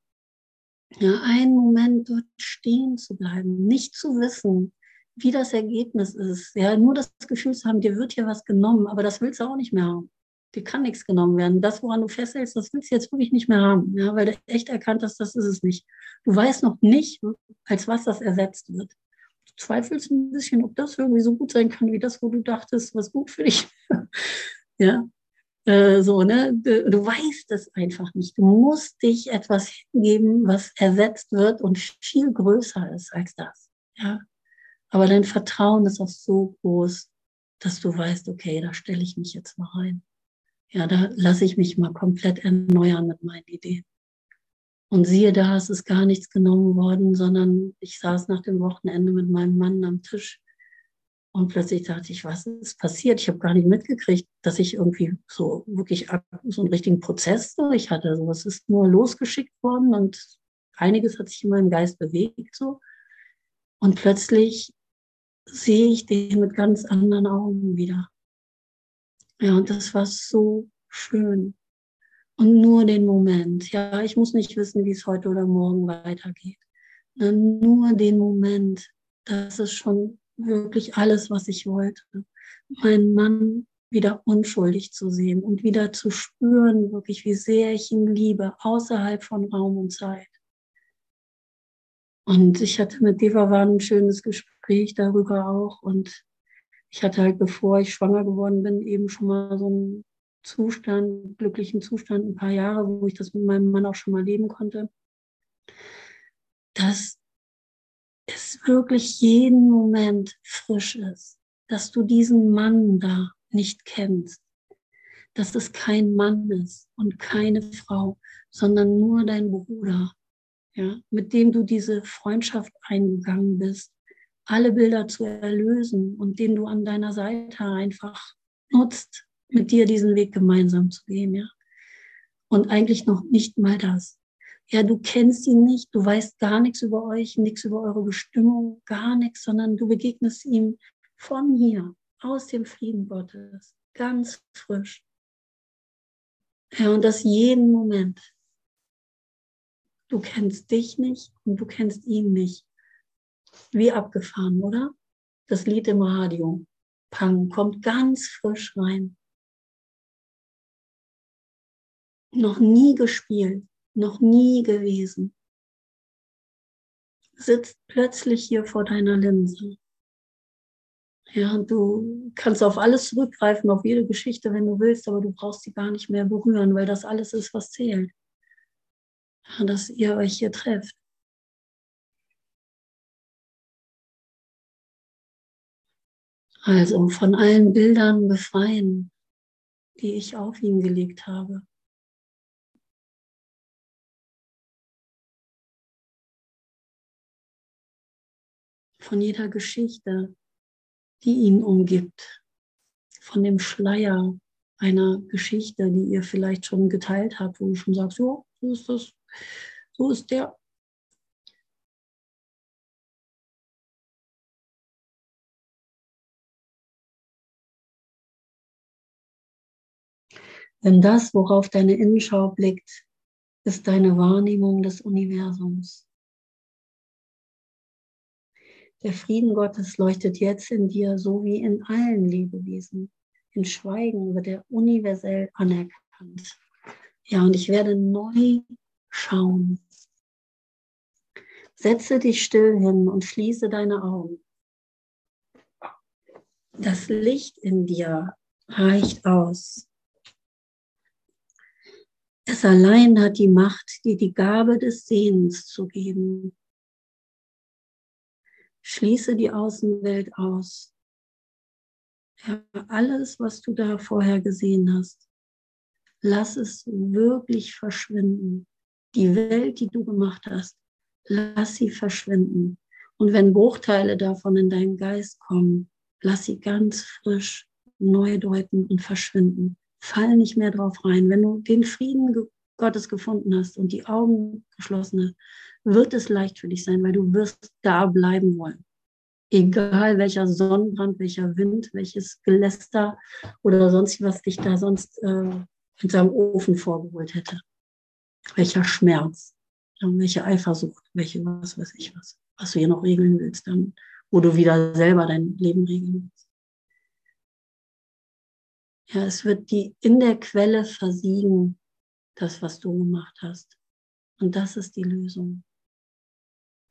Ja, einen Moment dort stehen zu bleiben, nicht zu wissen, wie das Ergebnis ist. Ja, nur das Gefühl zu haben, dir wird hier was genommen, aber das willst du auch nicht mehr haben. Dir kann nichts genommen werden. Das, woran du festhältst, das willst du jetzt wirklich nicht mehr haben, ja, weil du echt erkannt hast, das ist es nicht. Du weißt noch nicht, als was das ersetzt wird. Du zweifelst ein bisschen, ob das irgendwie so gut sein kann, wie das, wo du dachtest, was gut für dich. ja, äh, so, ne? Du, du weißt es einfach nicht. Du musst dich etwas hingeben, was ersetzt wird und viel größer ist als das. Ja, aber dein Vertrauen ist auch so groß, dass du weißt, okay, da stelle ich mich jetzt mal rein. Ja, da lasse ich mich mal komplett erneuern mit meinen Ideen. Und siehe da, es ist gar nichts genommen worden, sondern ich saß nach dem Wochenende mit meinem Mann am Tisch und plötzlich dachte ich, was ist passiert? Ich habe gar nicht mitgekriegt, dass ich irgendwie so wirklich so einen richtigen Prozess durch hatte. So, es ist nur losgeschickt worden und einiges hat sich in meinem Geist bewegt so. Und plötzlich sehe ich den mit ganz anderen Augen wieder. Ja, und das war so schön. Und nur den Moment. Ja, ich muss nicht wissen, wie es heute oder morgen weitergeht. Nur den Moment. Das ist schon wirklich alles, was ich wollte. Meinen Mann wieder unschuldig zu sehen und wieder zu spüren, wirklich, wie sehr ich ihn liebe, außerhalb von Raum und Zeit. Und ich hatte mit Deva war ein schönes Gespräch darüber auch. Und ich hatte halt, bevor ich schwanger geworden bin, eben schon mal so einen Zustand, glücklichen Zustand, ein paar Jahre, wo ich das mit meinem Mann auch schon mal leben konnte. Dass es wirklich jeden Moment frisch ist, dass du diesen Mann da nicht kennst, dass es kein Mann ist und keine Frau, sondern nur dein Bruder, ja, mit dem du diese Freundschaft eingegangen bist, alle Bilder zu erlösen und den du an deiner Seite einfach nutzt, mit dir diesen Weg gemeinsam zu gehen, ja. Und eigentlich noch nicht mal das. Ja, du kennst ihn nicht, du weißt gar nichts über euch, nichts über eure Bestimmung, gar nichts, sondern du begegnest ihm von hier, aus dem Frieden Gottes, ganz frisch. Ja, und das jeden Moment. Du kennst dich nicht und du kennst ihn nicht. Wie abgefahren, oder? Das Lied im Radio. Pang kommt ganz frisch rein. Noch nie gespielt, noch nie gewesen. Sitzt plötzlich hier vor deiner Linse. Ja, du kannst auf alles zurückgreifen, auf jede Geschichte, wenn du willst, aber du brauchst sie gar nicht mehr berühren, weil das alles ist, was zählt dass ihr euch hier trefft. Also von allen Bildern befreien, die ich auf ihn gelegt habe. Von jeder Geschichte, die ihn umgibt, von dem Schleier einer Geschichte, die ihr vielleicht schon geteilt habt, wo du schon sagst, ja, so ist das, so ist der. Denn das, worauf deine Innenschau blickt, ist deine Wahrnehmung des Universums. Der Frieden Gottes leuchtet jetzt in dir so wie in allen Lebewesen. In Schweigen wird er universell anerkannt. Ja, und ich werde neu schauen. Setze dich still hin und schließe deine Augen. Das Licht in dir reicht aus. Es allein hat die Macht, dir die Gabe des Sehens zu geben. Schließe die Außenwelt aus. Ja, alles, was du da vorher gesehen hast, lass es wirklich verschwinden. Die Welt, die du gemacht hast, lass sie verschwinden. Und wenn Bruchteile davon in deinen Geist kommen, lass sie ganz frisch neu deuten und verschwinden. Fall nicht mehr drauf rein. Wenn du den Frieden Gottes gefunden hast und die Augen geschlossen hast, wird es leicht für dich sein, weil du wirst da bleiben wollen. Egal welcher Sonnenbrand, welcher Wind, welches Geläster oder sonst was dich da sonst äh, hinterm Ofen vorgeholt hätte. Welcher Schmerz, welche Eifersucht, welche was weiß ich was, was du hier noch regeln willst, dann, wo du wieder selber dein Leben regeln willst. Ja, es wird die in der Quelle versiegen, das, was du gemacht hast. Und das ist die Lösung.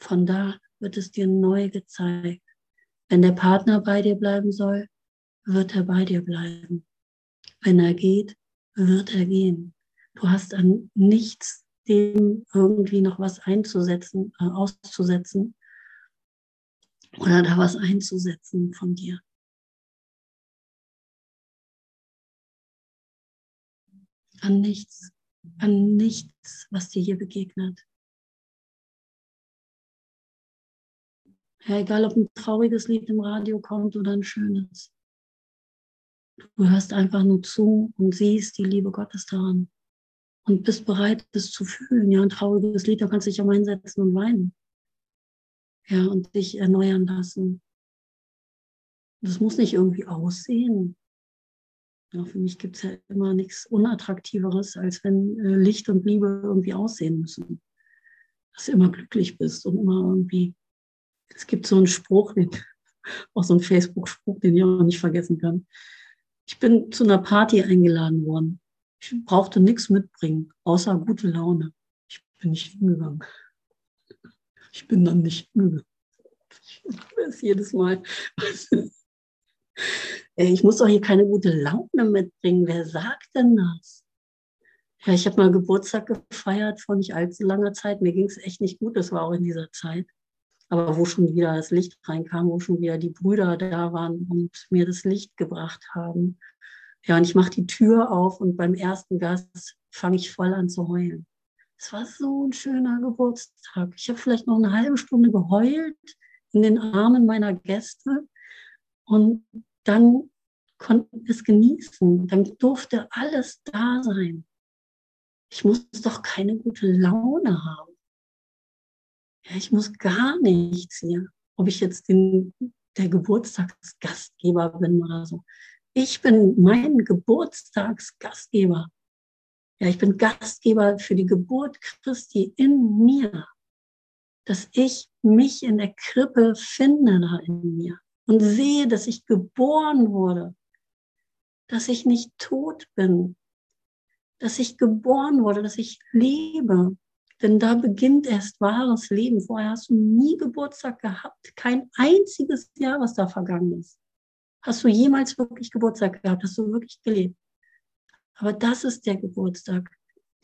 Von da wird es dir neu gezeigt. Wenn der Partner bei dir bleiben soll, wird er bei dir bleiben. Wenn er geht, wird er gehen. Du hast an nichts dem irgendwie noch was einzusetzen, äh, auszusetzen oder da was einzusetzen von dir. An nichts an nichts, was dir hier begegnet. Ja, egal ob ein trauriges Lied im Radio kommt oder ein schönes. Du hörst einfach nur zu und siehst die Liebe Gottes daran und bist bereit, es zu fühlen. Ja, ein trauriges Lied, da kannst du dich auch mal hinsetzen und weinen. Ja, und dich erneuern lassen. Das muss nicht irgendwie aussehen. Ja, für mich gibt es ja immer nichts Unattraktiveres, als wenn äh, Licht und Liebe irgendwie aussehen müssen. Dass du immer glücklich bist und immer irgendwie. Es gibt so einen Spruch, den, auch so einen Facebook-Spruch, den ich auch nicht vergessen kann. Ich bin zu einer Party eingeladen worden. Ich brauchte nichts mitbringen, außer gute Laune. Ich bin nicht hingegangen. Ich bin dann nicht hingegangen. Ich weiß jedes Mal. ich muss doch hier keine gute Laune mitbringen. Wer sagt denn das? Ja, ich habe mal Geburtstag gefeiert vor nicht allzu langer Zeit. Mir ging es echt nicht gut. Das war auch in dieser Zeit. Aber wo schon wieder das Licht reinkam, wo schon wieder die Brüder da waren und mir das Licht gebracht haben. Ja, und ich mache die Tür auf und beim ersten Gast fange ich voll an zu heulen. Es war so ein schöner Geburtstag. Ich habe vielleicht noch eine halbe Stunde geheult in den Armen meiner Gäste. Und dann konnten wir es genießen. Dann durfte alles da sein. Ich muss doch keine gute Laune haben. Ja, ich muss gar nichts hier. Ob ich jetzt den, der Geburtstagsgastgeber bin oder so. Ich bin mein Geburtstagsgastgeber. Ja, ich bin Gastgeber für die Geburt Christi in mir. Dass ich mich in der Krippe finde da in mir und sehe, dass ich geboren wurde, dass ich nicht tot bin, dass ich geboren wurde, dass ich lebe. Denn da beginnt erst wahres Leben. Vorher hast du nie Geburtstag gehabt, kein einziges Jahr, was da vergangen ist. Hast du jemals wirklich Geburtstag gehabt? Hast du wirklich gelebt? Aber das ist der Geburtstag,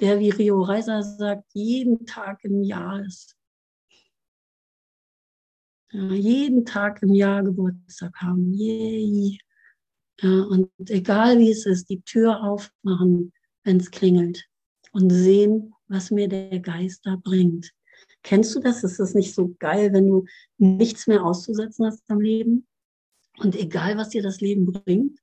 der, wie Rio Reiser sagt, jeden Tag im Jahr ist ja, jeden Tag im Jahr Geburtstag haben. Yay. Ja, und egal wie es ist, die Tür aufmachen, wenn es klingelt und sehen, was mir der Geist da bringt. Kennst du das? Ist das nicht so geil, wenn du nichts mehr auszusetzen hast am Leben? Und egal, was dir das Leben bringt,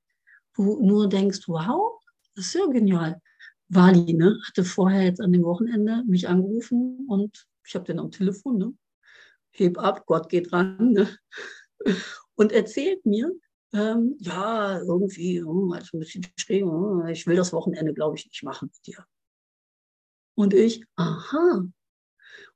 du nur denkst, wow, das ist ja genial. Wali, ne, hatte vorher jetzt an dem Wochenende mich angerufen und ich habe den am Telefon, ne, heb ab, Gott geht ran, ne, und erzählt mir, ähm, ja, irgendwie, oh, also ein bisschen schräg, oh, ich will das Wochenende, glaube ich, nicht machen mit dir. Und ich, aha.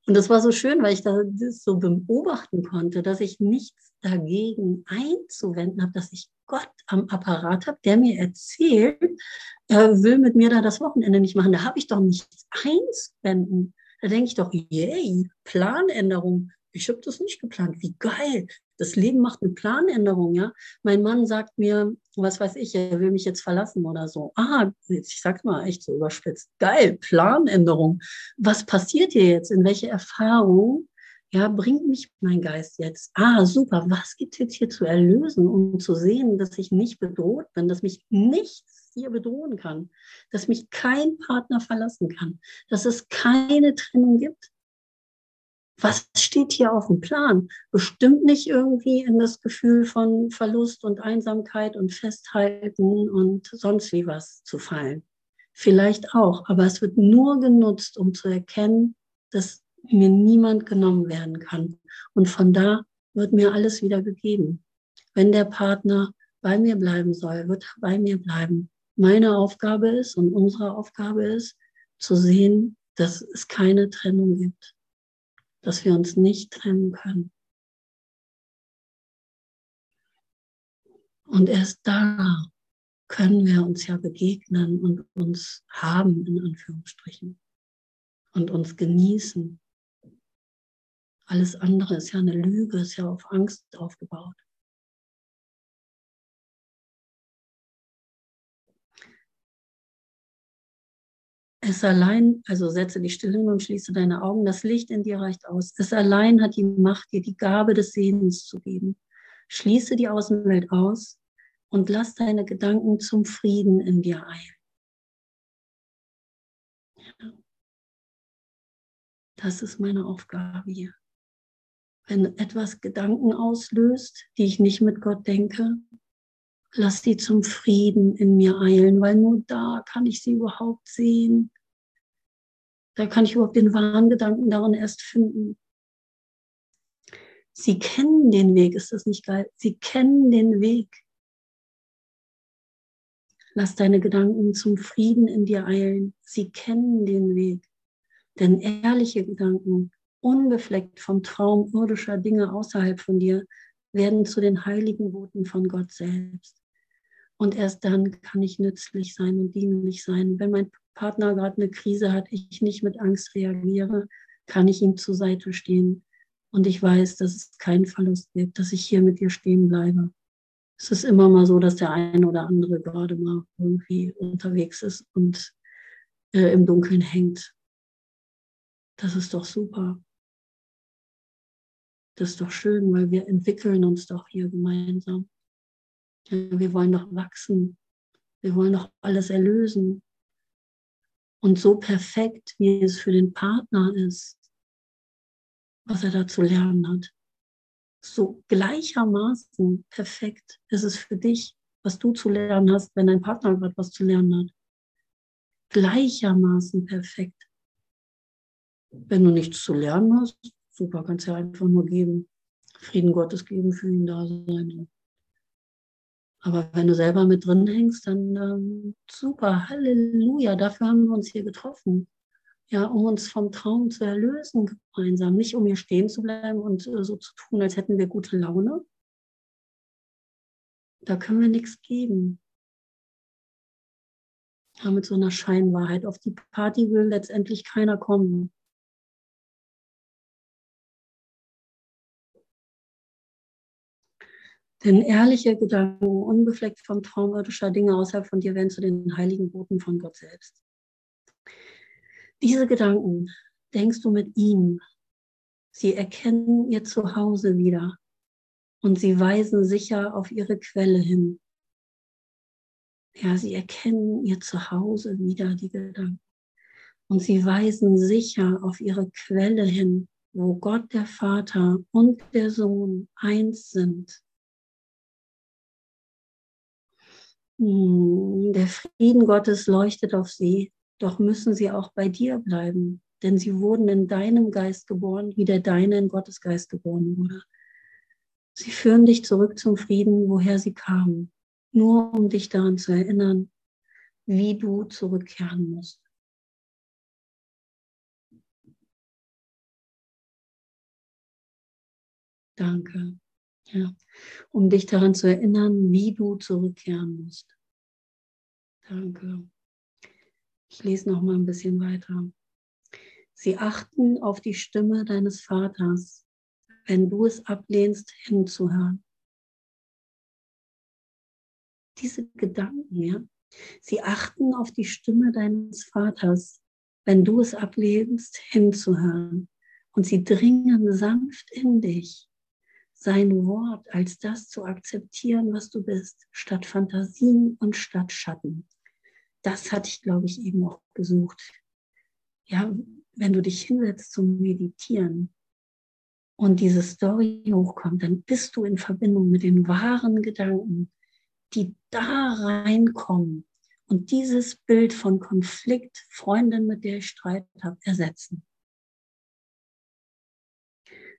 Und das war so schön, weil ich da das so beobachten konnte, dass ich nichts dagegen einzuwenden habe, dass ich Gott am Apparat habe, der mir erzählt, er will mit mir da das Wochenende nicht machen. Da habe ich doch nichts einzuwenden. Da denke ich doch, yay, Planänderung. Ich habe das nicht geplant. Wie geil. Das Leben macht eine Planänderung, ja. Mein Mann sagt mir, was weiß ich, er will mich jetzt verlassen oder so. Ah, ich sag's mal echt so überspitzt. Geil, Planänderung. Was passiert hier jetzt? In welche Erfahrung ja, bringt mich mein Geist jetzt? Ah, super, was gibt es jetzt hier zu erlösen, um zu sehen, dass ich nicht bedroht bin, dass mich nichts hier bedrohen kann, dass mich kein Partner verlassen kann, dass es keine Trennung gibt? Was steht hier auf dem Plan? Bestimmt nicht irgendwie in das Gefühl von Verlust und Einsamkeit und Festhalten und sonst wie was zu fallen. Vielleicht auch, aber es wird nur genutzt, um zu erkennen, dass mir niemand genommen werden kann. Und von da wird mir alles wieder gegeben. Wenn der Partner bei mir bleiben soll, wird er bei mir bleiben. Meine Aufgabe ist und unsere Aufgabe ist, zu sehen, dass es keine Trennung gibt, dass wir uns nicht trennen können. Und erst da können wir uns ja begegnen und uns haben, in Anführungsstrichen, und uns genießen alles andere ist ja eine Lüge, ist ja auf Angst aufgebaut. Es allein, also setze die Stille und schließe deine Augen, das Licht in dir reicht aus. Es allein hat die Macht, dir die Gabe des Sehens zu geben. Schließe die Außenwelt aus und lass deine Gedanken zum Frieden in dir ein. Das ist meine Aufgabe hier wenn etwas Gedanken auslöst, die ich nicht mit Gott denke, lass sie zum Frieden in mir eilen, weil nur da kann ich sie überhaupt sehen. Da kann ich überhaupt den wahren Gedanken darin erst finden. Sie kennen den Weg, ist das nicht geil? Sie kennen den Weg. Lass deine Gedanken zum Frieden in dir eilen. Sie kennen den Weg. Denn ehrliche Gedanken unbefleckt vom Traum irdischer Dinge außerhalb von dir, werden zu den heiligen Boten von Gott selbst. Und erst dann kann ich nützlich sein und dienlich sein. Wenn mein Partner gerade eine Krise hat, ich nicht mit Angst reagiere, kann ich ihm zur Seite stehen. Und ich weiß, dass es keinen Verlust gibt, dass ich hier mit dir stehen bleibe. Es ist immer mal so, dass der eine oder andere gerade mal irgendwie unterwegs ist und äh, im Dunkeln hängt. Das ist doch super. Das ist doch schön, weil wir entwickeln uns doch hier gemeinsam. Wir wollen doch wachsen. Wir wollen doch alles erlösen. Und so perfekt, wie es für den Partner ist, was er da zu lernen hat. So gleichermaßen perfekt ist es für dich, was du zu lernen hast, wenn dein Partner gerade was zu lernen hat. Gleichermaßen perfekt. Wenn du nichts zu lernen hast, super, kannst ja einfach nur geben. Frieden Gottes geben, für ihn da sein. Aber wenn du selber mit drin hängst, dann ähm, super, Halleluja, dafür haben wir uns hier getroffen. Ja, um uns vom Traum zu erlösen gemeinsam. Nicht um hier stehen zu bleiben und äh, so zu tun, als hätten wir gute Laune. Da können wir nichts geben. Ja, mit so einer Scheinwahrheit. Auf die Party will letztendlich keiner kommen. Denn ehrliche Gedanken, unbefleckt vom Traum irdischer Dinge außerhalb von dir, werden zu den heiligen Boten von Gott selbst. Diese Gedanken denkst du mit ihm. Sie erkennen ihr Zuhause wieder und sie weisen sicher auf ihre Quelle hin. Ja, sie erkennen ihr Zuhause wieder, die Gedanken. Und sie weisen sicher auf ihre Quelle hin, wo Gott der Vater und der Sohn eins sind. Der Frieden Gottes leuchtet auf sie, doch müssen sie auch bei dir bleiben, denn sie wurden in deinem Geist geboren, wie der deine in Gottes Geist geboren wurde. Sie führen dich zurück zum Frieden, woher sie kamen, nur um dich daran zu erinnern, wie du zurückkehren musst. Danke. Ja. Um dich daran zu erinnern, wie du zurückkehren musst. Danke. Ich lese noch mal ein bisschen weiter. Sie achten auf die Stimme deines Vaters, wenn du es ablehnst, hinzuhören. Diese Gedanken, ja. Sie achten auf die Stimme deines Vaters, wenn du es ablehnst, hinzuhören. Und sie dringen sanft in dich sein Wort als das zu akzeptieren, was du bist, statt Fantasien und statt Schatten. Das hatte ich, glaube ich, eben auch gesucht. Ja, wenn du dich hinsetzt zum Meditieren und diese Story hochkommt, dann bist du in Verbindung mit den wahren Gedanken, die da reinkommen und dieses Bild von Konflikt, Freundin, mit der ich Streit habe, ersetzen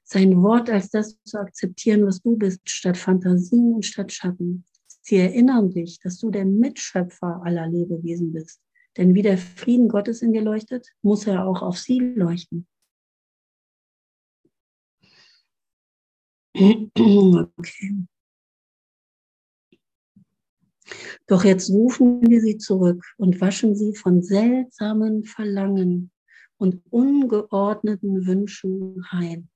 sein Wort als das zu akzeptieren, was du bist, statt Fantasien und statt Schatten. Sie erinnern dich, dass du der Mitschöpfer aller Lebewesen bist. Denn wie der Frieden Gottes in dir leuchtet, muss er auch auf sie leuchten. Okay. Doch jetzt rufen wir sie zurück und waschen sie von seltsamen Verlangen und ungeordneten Wünschen heim.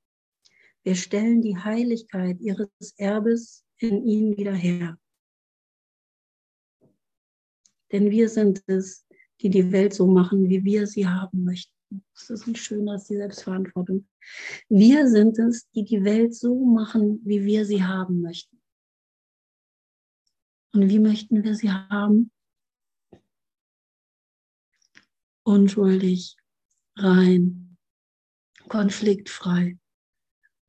Wir stellen die Heiligkeit ihres Erbes in ihnen wieder her. Denn wir sind es, die die Welt so machen, wie wir sie haben möchten. Das ist ein schöner, die Selbstverantwortung. Wir sind es, die die Welt so machen, wie wir sie haben möchten. Und wie möchten wir sie haben? Unschuldig, rein, konfliktfrei,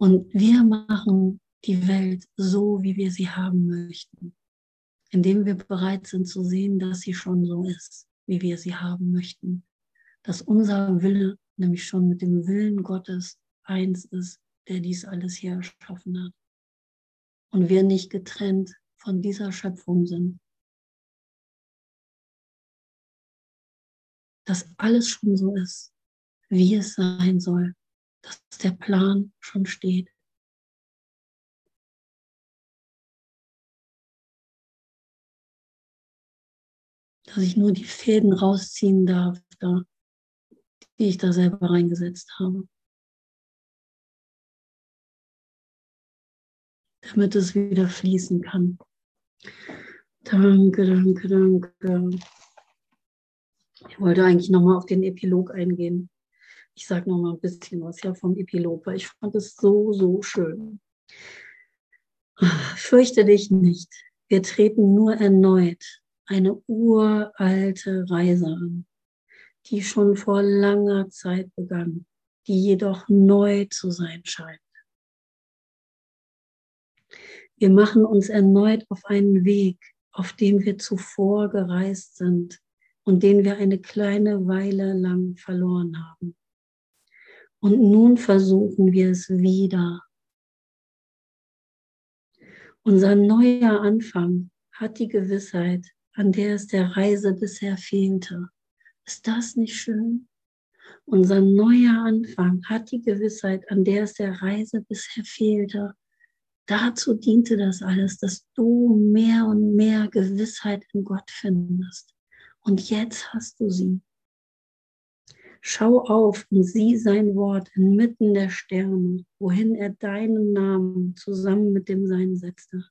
und wir machen die Welt so, wie wir sie haben möchten, indem wir bereit sind zu sehen, dass sie schon so ist, wie wir sie haben möchten. Dass unser Wille nämlich schon mit dem Willen Gottes eins ist, der dies alles hier erschaffen hat. Und wir nicht getrennt von dieser Schöpfung sind. Dass alles schon so ist, wie es sein soll dass der Plan schon steht. Dass ich nur die Fäden rausziehen darf, da, die ich da selber reingesetzt habe. Damit es wieder fließen kann. Danke, danke, danke. Ich wollte eigentlich nochmal auf den Epilog eingehen ich sage noch mal ein bisschen was ja vom Epilog, ich fand es so, so schön. Fürchte dich nicht. Wir treten nur erneut eine uralte Reise an, die schon vor langer Zeit begann, die jedoch neu zu sein scheint. Wir machen uns erneut auf einen Weg, auf dem wir zuvor gereist sind und den wir eine kleine Weile lang verloren haben. Und nun versuchen wir es wieder. Unser neuer Anfang hat die Gewissheit, an der es der Reise bisher fehlte. Ist das nicht schön? Unser neuer Anfang hat die Gewissheit, an der es der Reise bisher fehlte. Dazu diente das alles, dass du mehr und mehr Gewissheit in Gott findest. Und jetzt hast du sie. Schau auf und sieh sein Wort inmitten der Sterne, wohin er deinen Namen zusammen mit dem Sein setzte.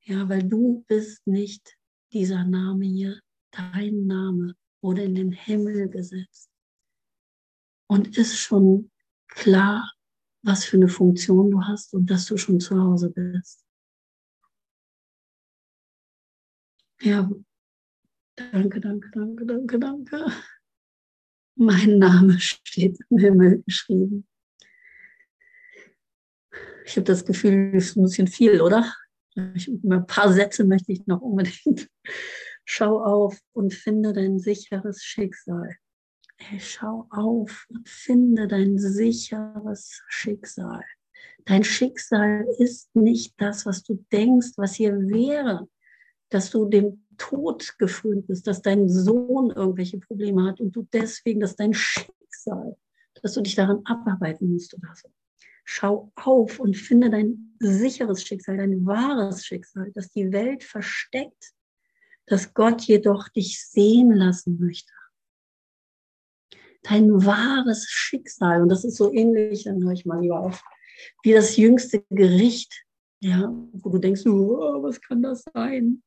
Ja, weil du bist nicht dieser Name hier. Dein Name wurde in den Himmel gesetzt. Und ist schon klar, was für eine Funktion du hast und dass du schon zu Hause bist. Ja, Danke, danke, danke, danke, danke. Mein Name steht im Himmel geschrieben. Ich habe das Gefühl, es ist ein bisschen viel, oder? ein paar Sätze möchte ich noch unbedingt. Schau auf und finde dein sicheres Schicksal. Hey, schau auf und finde dein sicheres Schicksal. Dein Schicksal ist nicht das, was du denkst, was hier wäre, dass du dem Tod gefrönt bist, dass dein Sohn irgendwelche Probleme hat und du deswegen, dass dein Schicksal, dass du dich daran abarbeiten musst oder so. Schau auf und finde dein sicheres Schicksal, dein wahres Schicksal, das die Welt versteckt, dass Gott jedoch dich sehen lassen möchte. Dein wahres Schicksal, und das ist so ähnlich, dann höre ich mal lieber auf, wie das jüngste Gericht, ja, wo du denkst, oh, was kann das sein?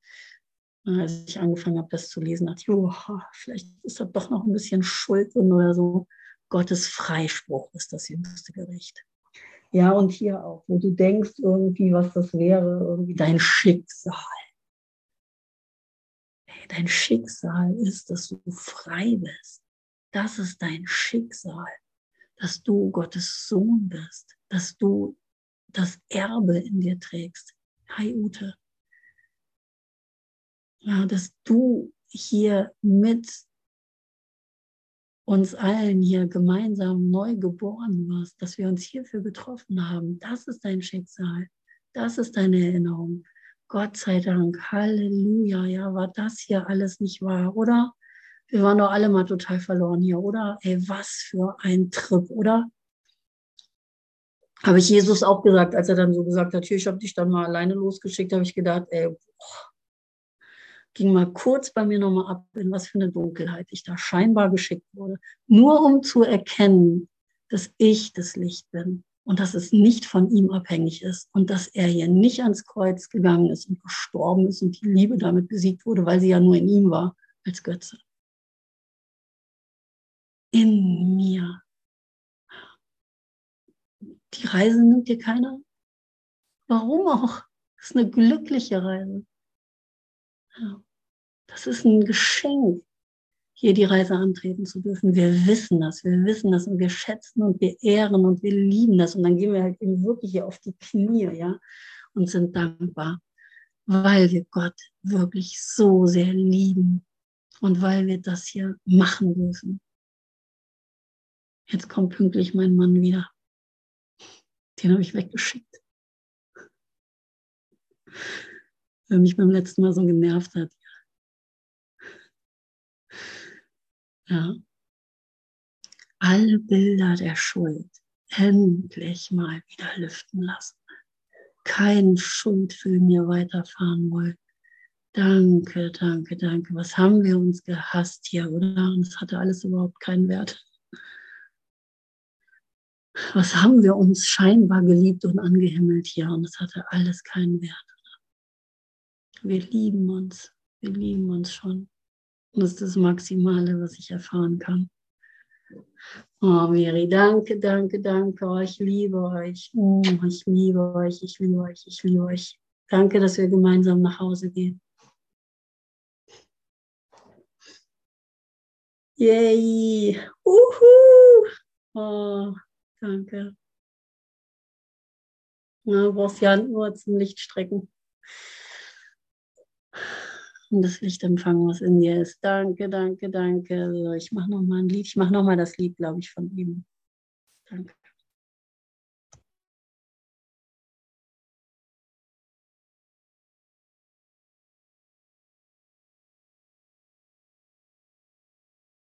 Als ich angefangen habe, das zu lesen, dachte ich, oh, vielleicht ist da doch noch ein bisschen Schuld drin oder so. Gottes Freispruch ist das jüngste Gericht. Ja, und hier auch, wo du denkst irgendwie, was das wäre, irgendwie dein Schicksal. Hey, dein Schicksal ist, dass du frei bist. Das ist dein Schicksal, dass du Gottes Sohn bist, dass du das Erbe in dir trägst. Hi Ute. Ja, dass du hier mit uns allen hier gemeinsam neu geboren wirst, dass wir uns hierfür getroffen haben. Das ist dein Schicksal. Das ist deine Erinnerung. Gott sei Dank. Halleluja. Ja, war das hier alles nicht wahr, oder? Wir waren doch alle mal total verloren hier, oder? Ey, was für ein Trip, oder? Habe ich Jesus auch gesagt, als er dann so gesagt hat, hier, ich habe dich dann mal alleine losgeschickt, habe ich gedacht, ey, boah, ging mal kurz bei mir nochmal ab, in was für eine Dunkelheit ich da scheinbar geschickt wurde, nur um zu erkennen, dass ich das Licht bin und dass es nicht von ihm abhängig ist und dass er hier nicht ans Kreuz gegangen ist und gestorben ist und die Liebe damit besiegt wurde, weil sie ja nur in ihm war als Götze. In mir. Die Reise nimmt dir keiner. Warum auch? Das ist eine glückliche Reise. Ja. Das ist ein Geschenk, hier die Reise antreten zu dürfen. Wir wissen das, wir wissen das und wir schätzen und wir ehren und wir lieben das. Und dann gehen wir halt eben wirklich hier auf die Knie, ja, und sind dankbar, weil wir Gott wirklich so sehr lieben und weil wir das hier machen dürfen. Jetzt kommt pünktlich mein Mann wieder. Den habe ich weggeschickt. Weil mich beim letzten Mal so genervt hat. Ja. Alle Bilder der Schuld endlich mal wieder lüften lassen. Kein Schuldgefühl mir weiterfahren wollen. Danke, danke, danke. Was haben wir uns gehasst hier, oder? Und es hatte alles überhaupt keinen Wert. Was haben wir uns scheinbar geliebt und angehimmelt hier? Und es hatte alles keinen Wert. Wir lieben uns. Wir lieben uns schon. Das ist das Maximale, was ich erfahren kann. Oh, Miri, danke, danke, danke. Oh, ich liebe euch. Oh, ich liebe euch, ich liebe euch, ich liebe euch. Danke, dass wir gemeinsam nach Hause gehen. Yay! Uhu! Oh, danke. Na, du brauchst ja nur zum Licht strecken und das Licht empfangen, was in dir ist. Danke, danke, danke. Ich mache nochmal ein Lied. Ich mache nochmal das Lied, glaube ich, von ihm. Danke.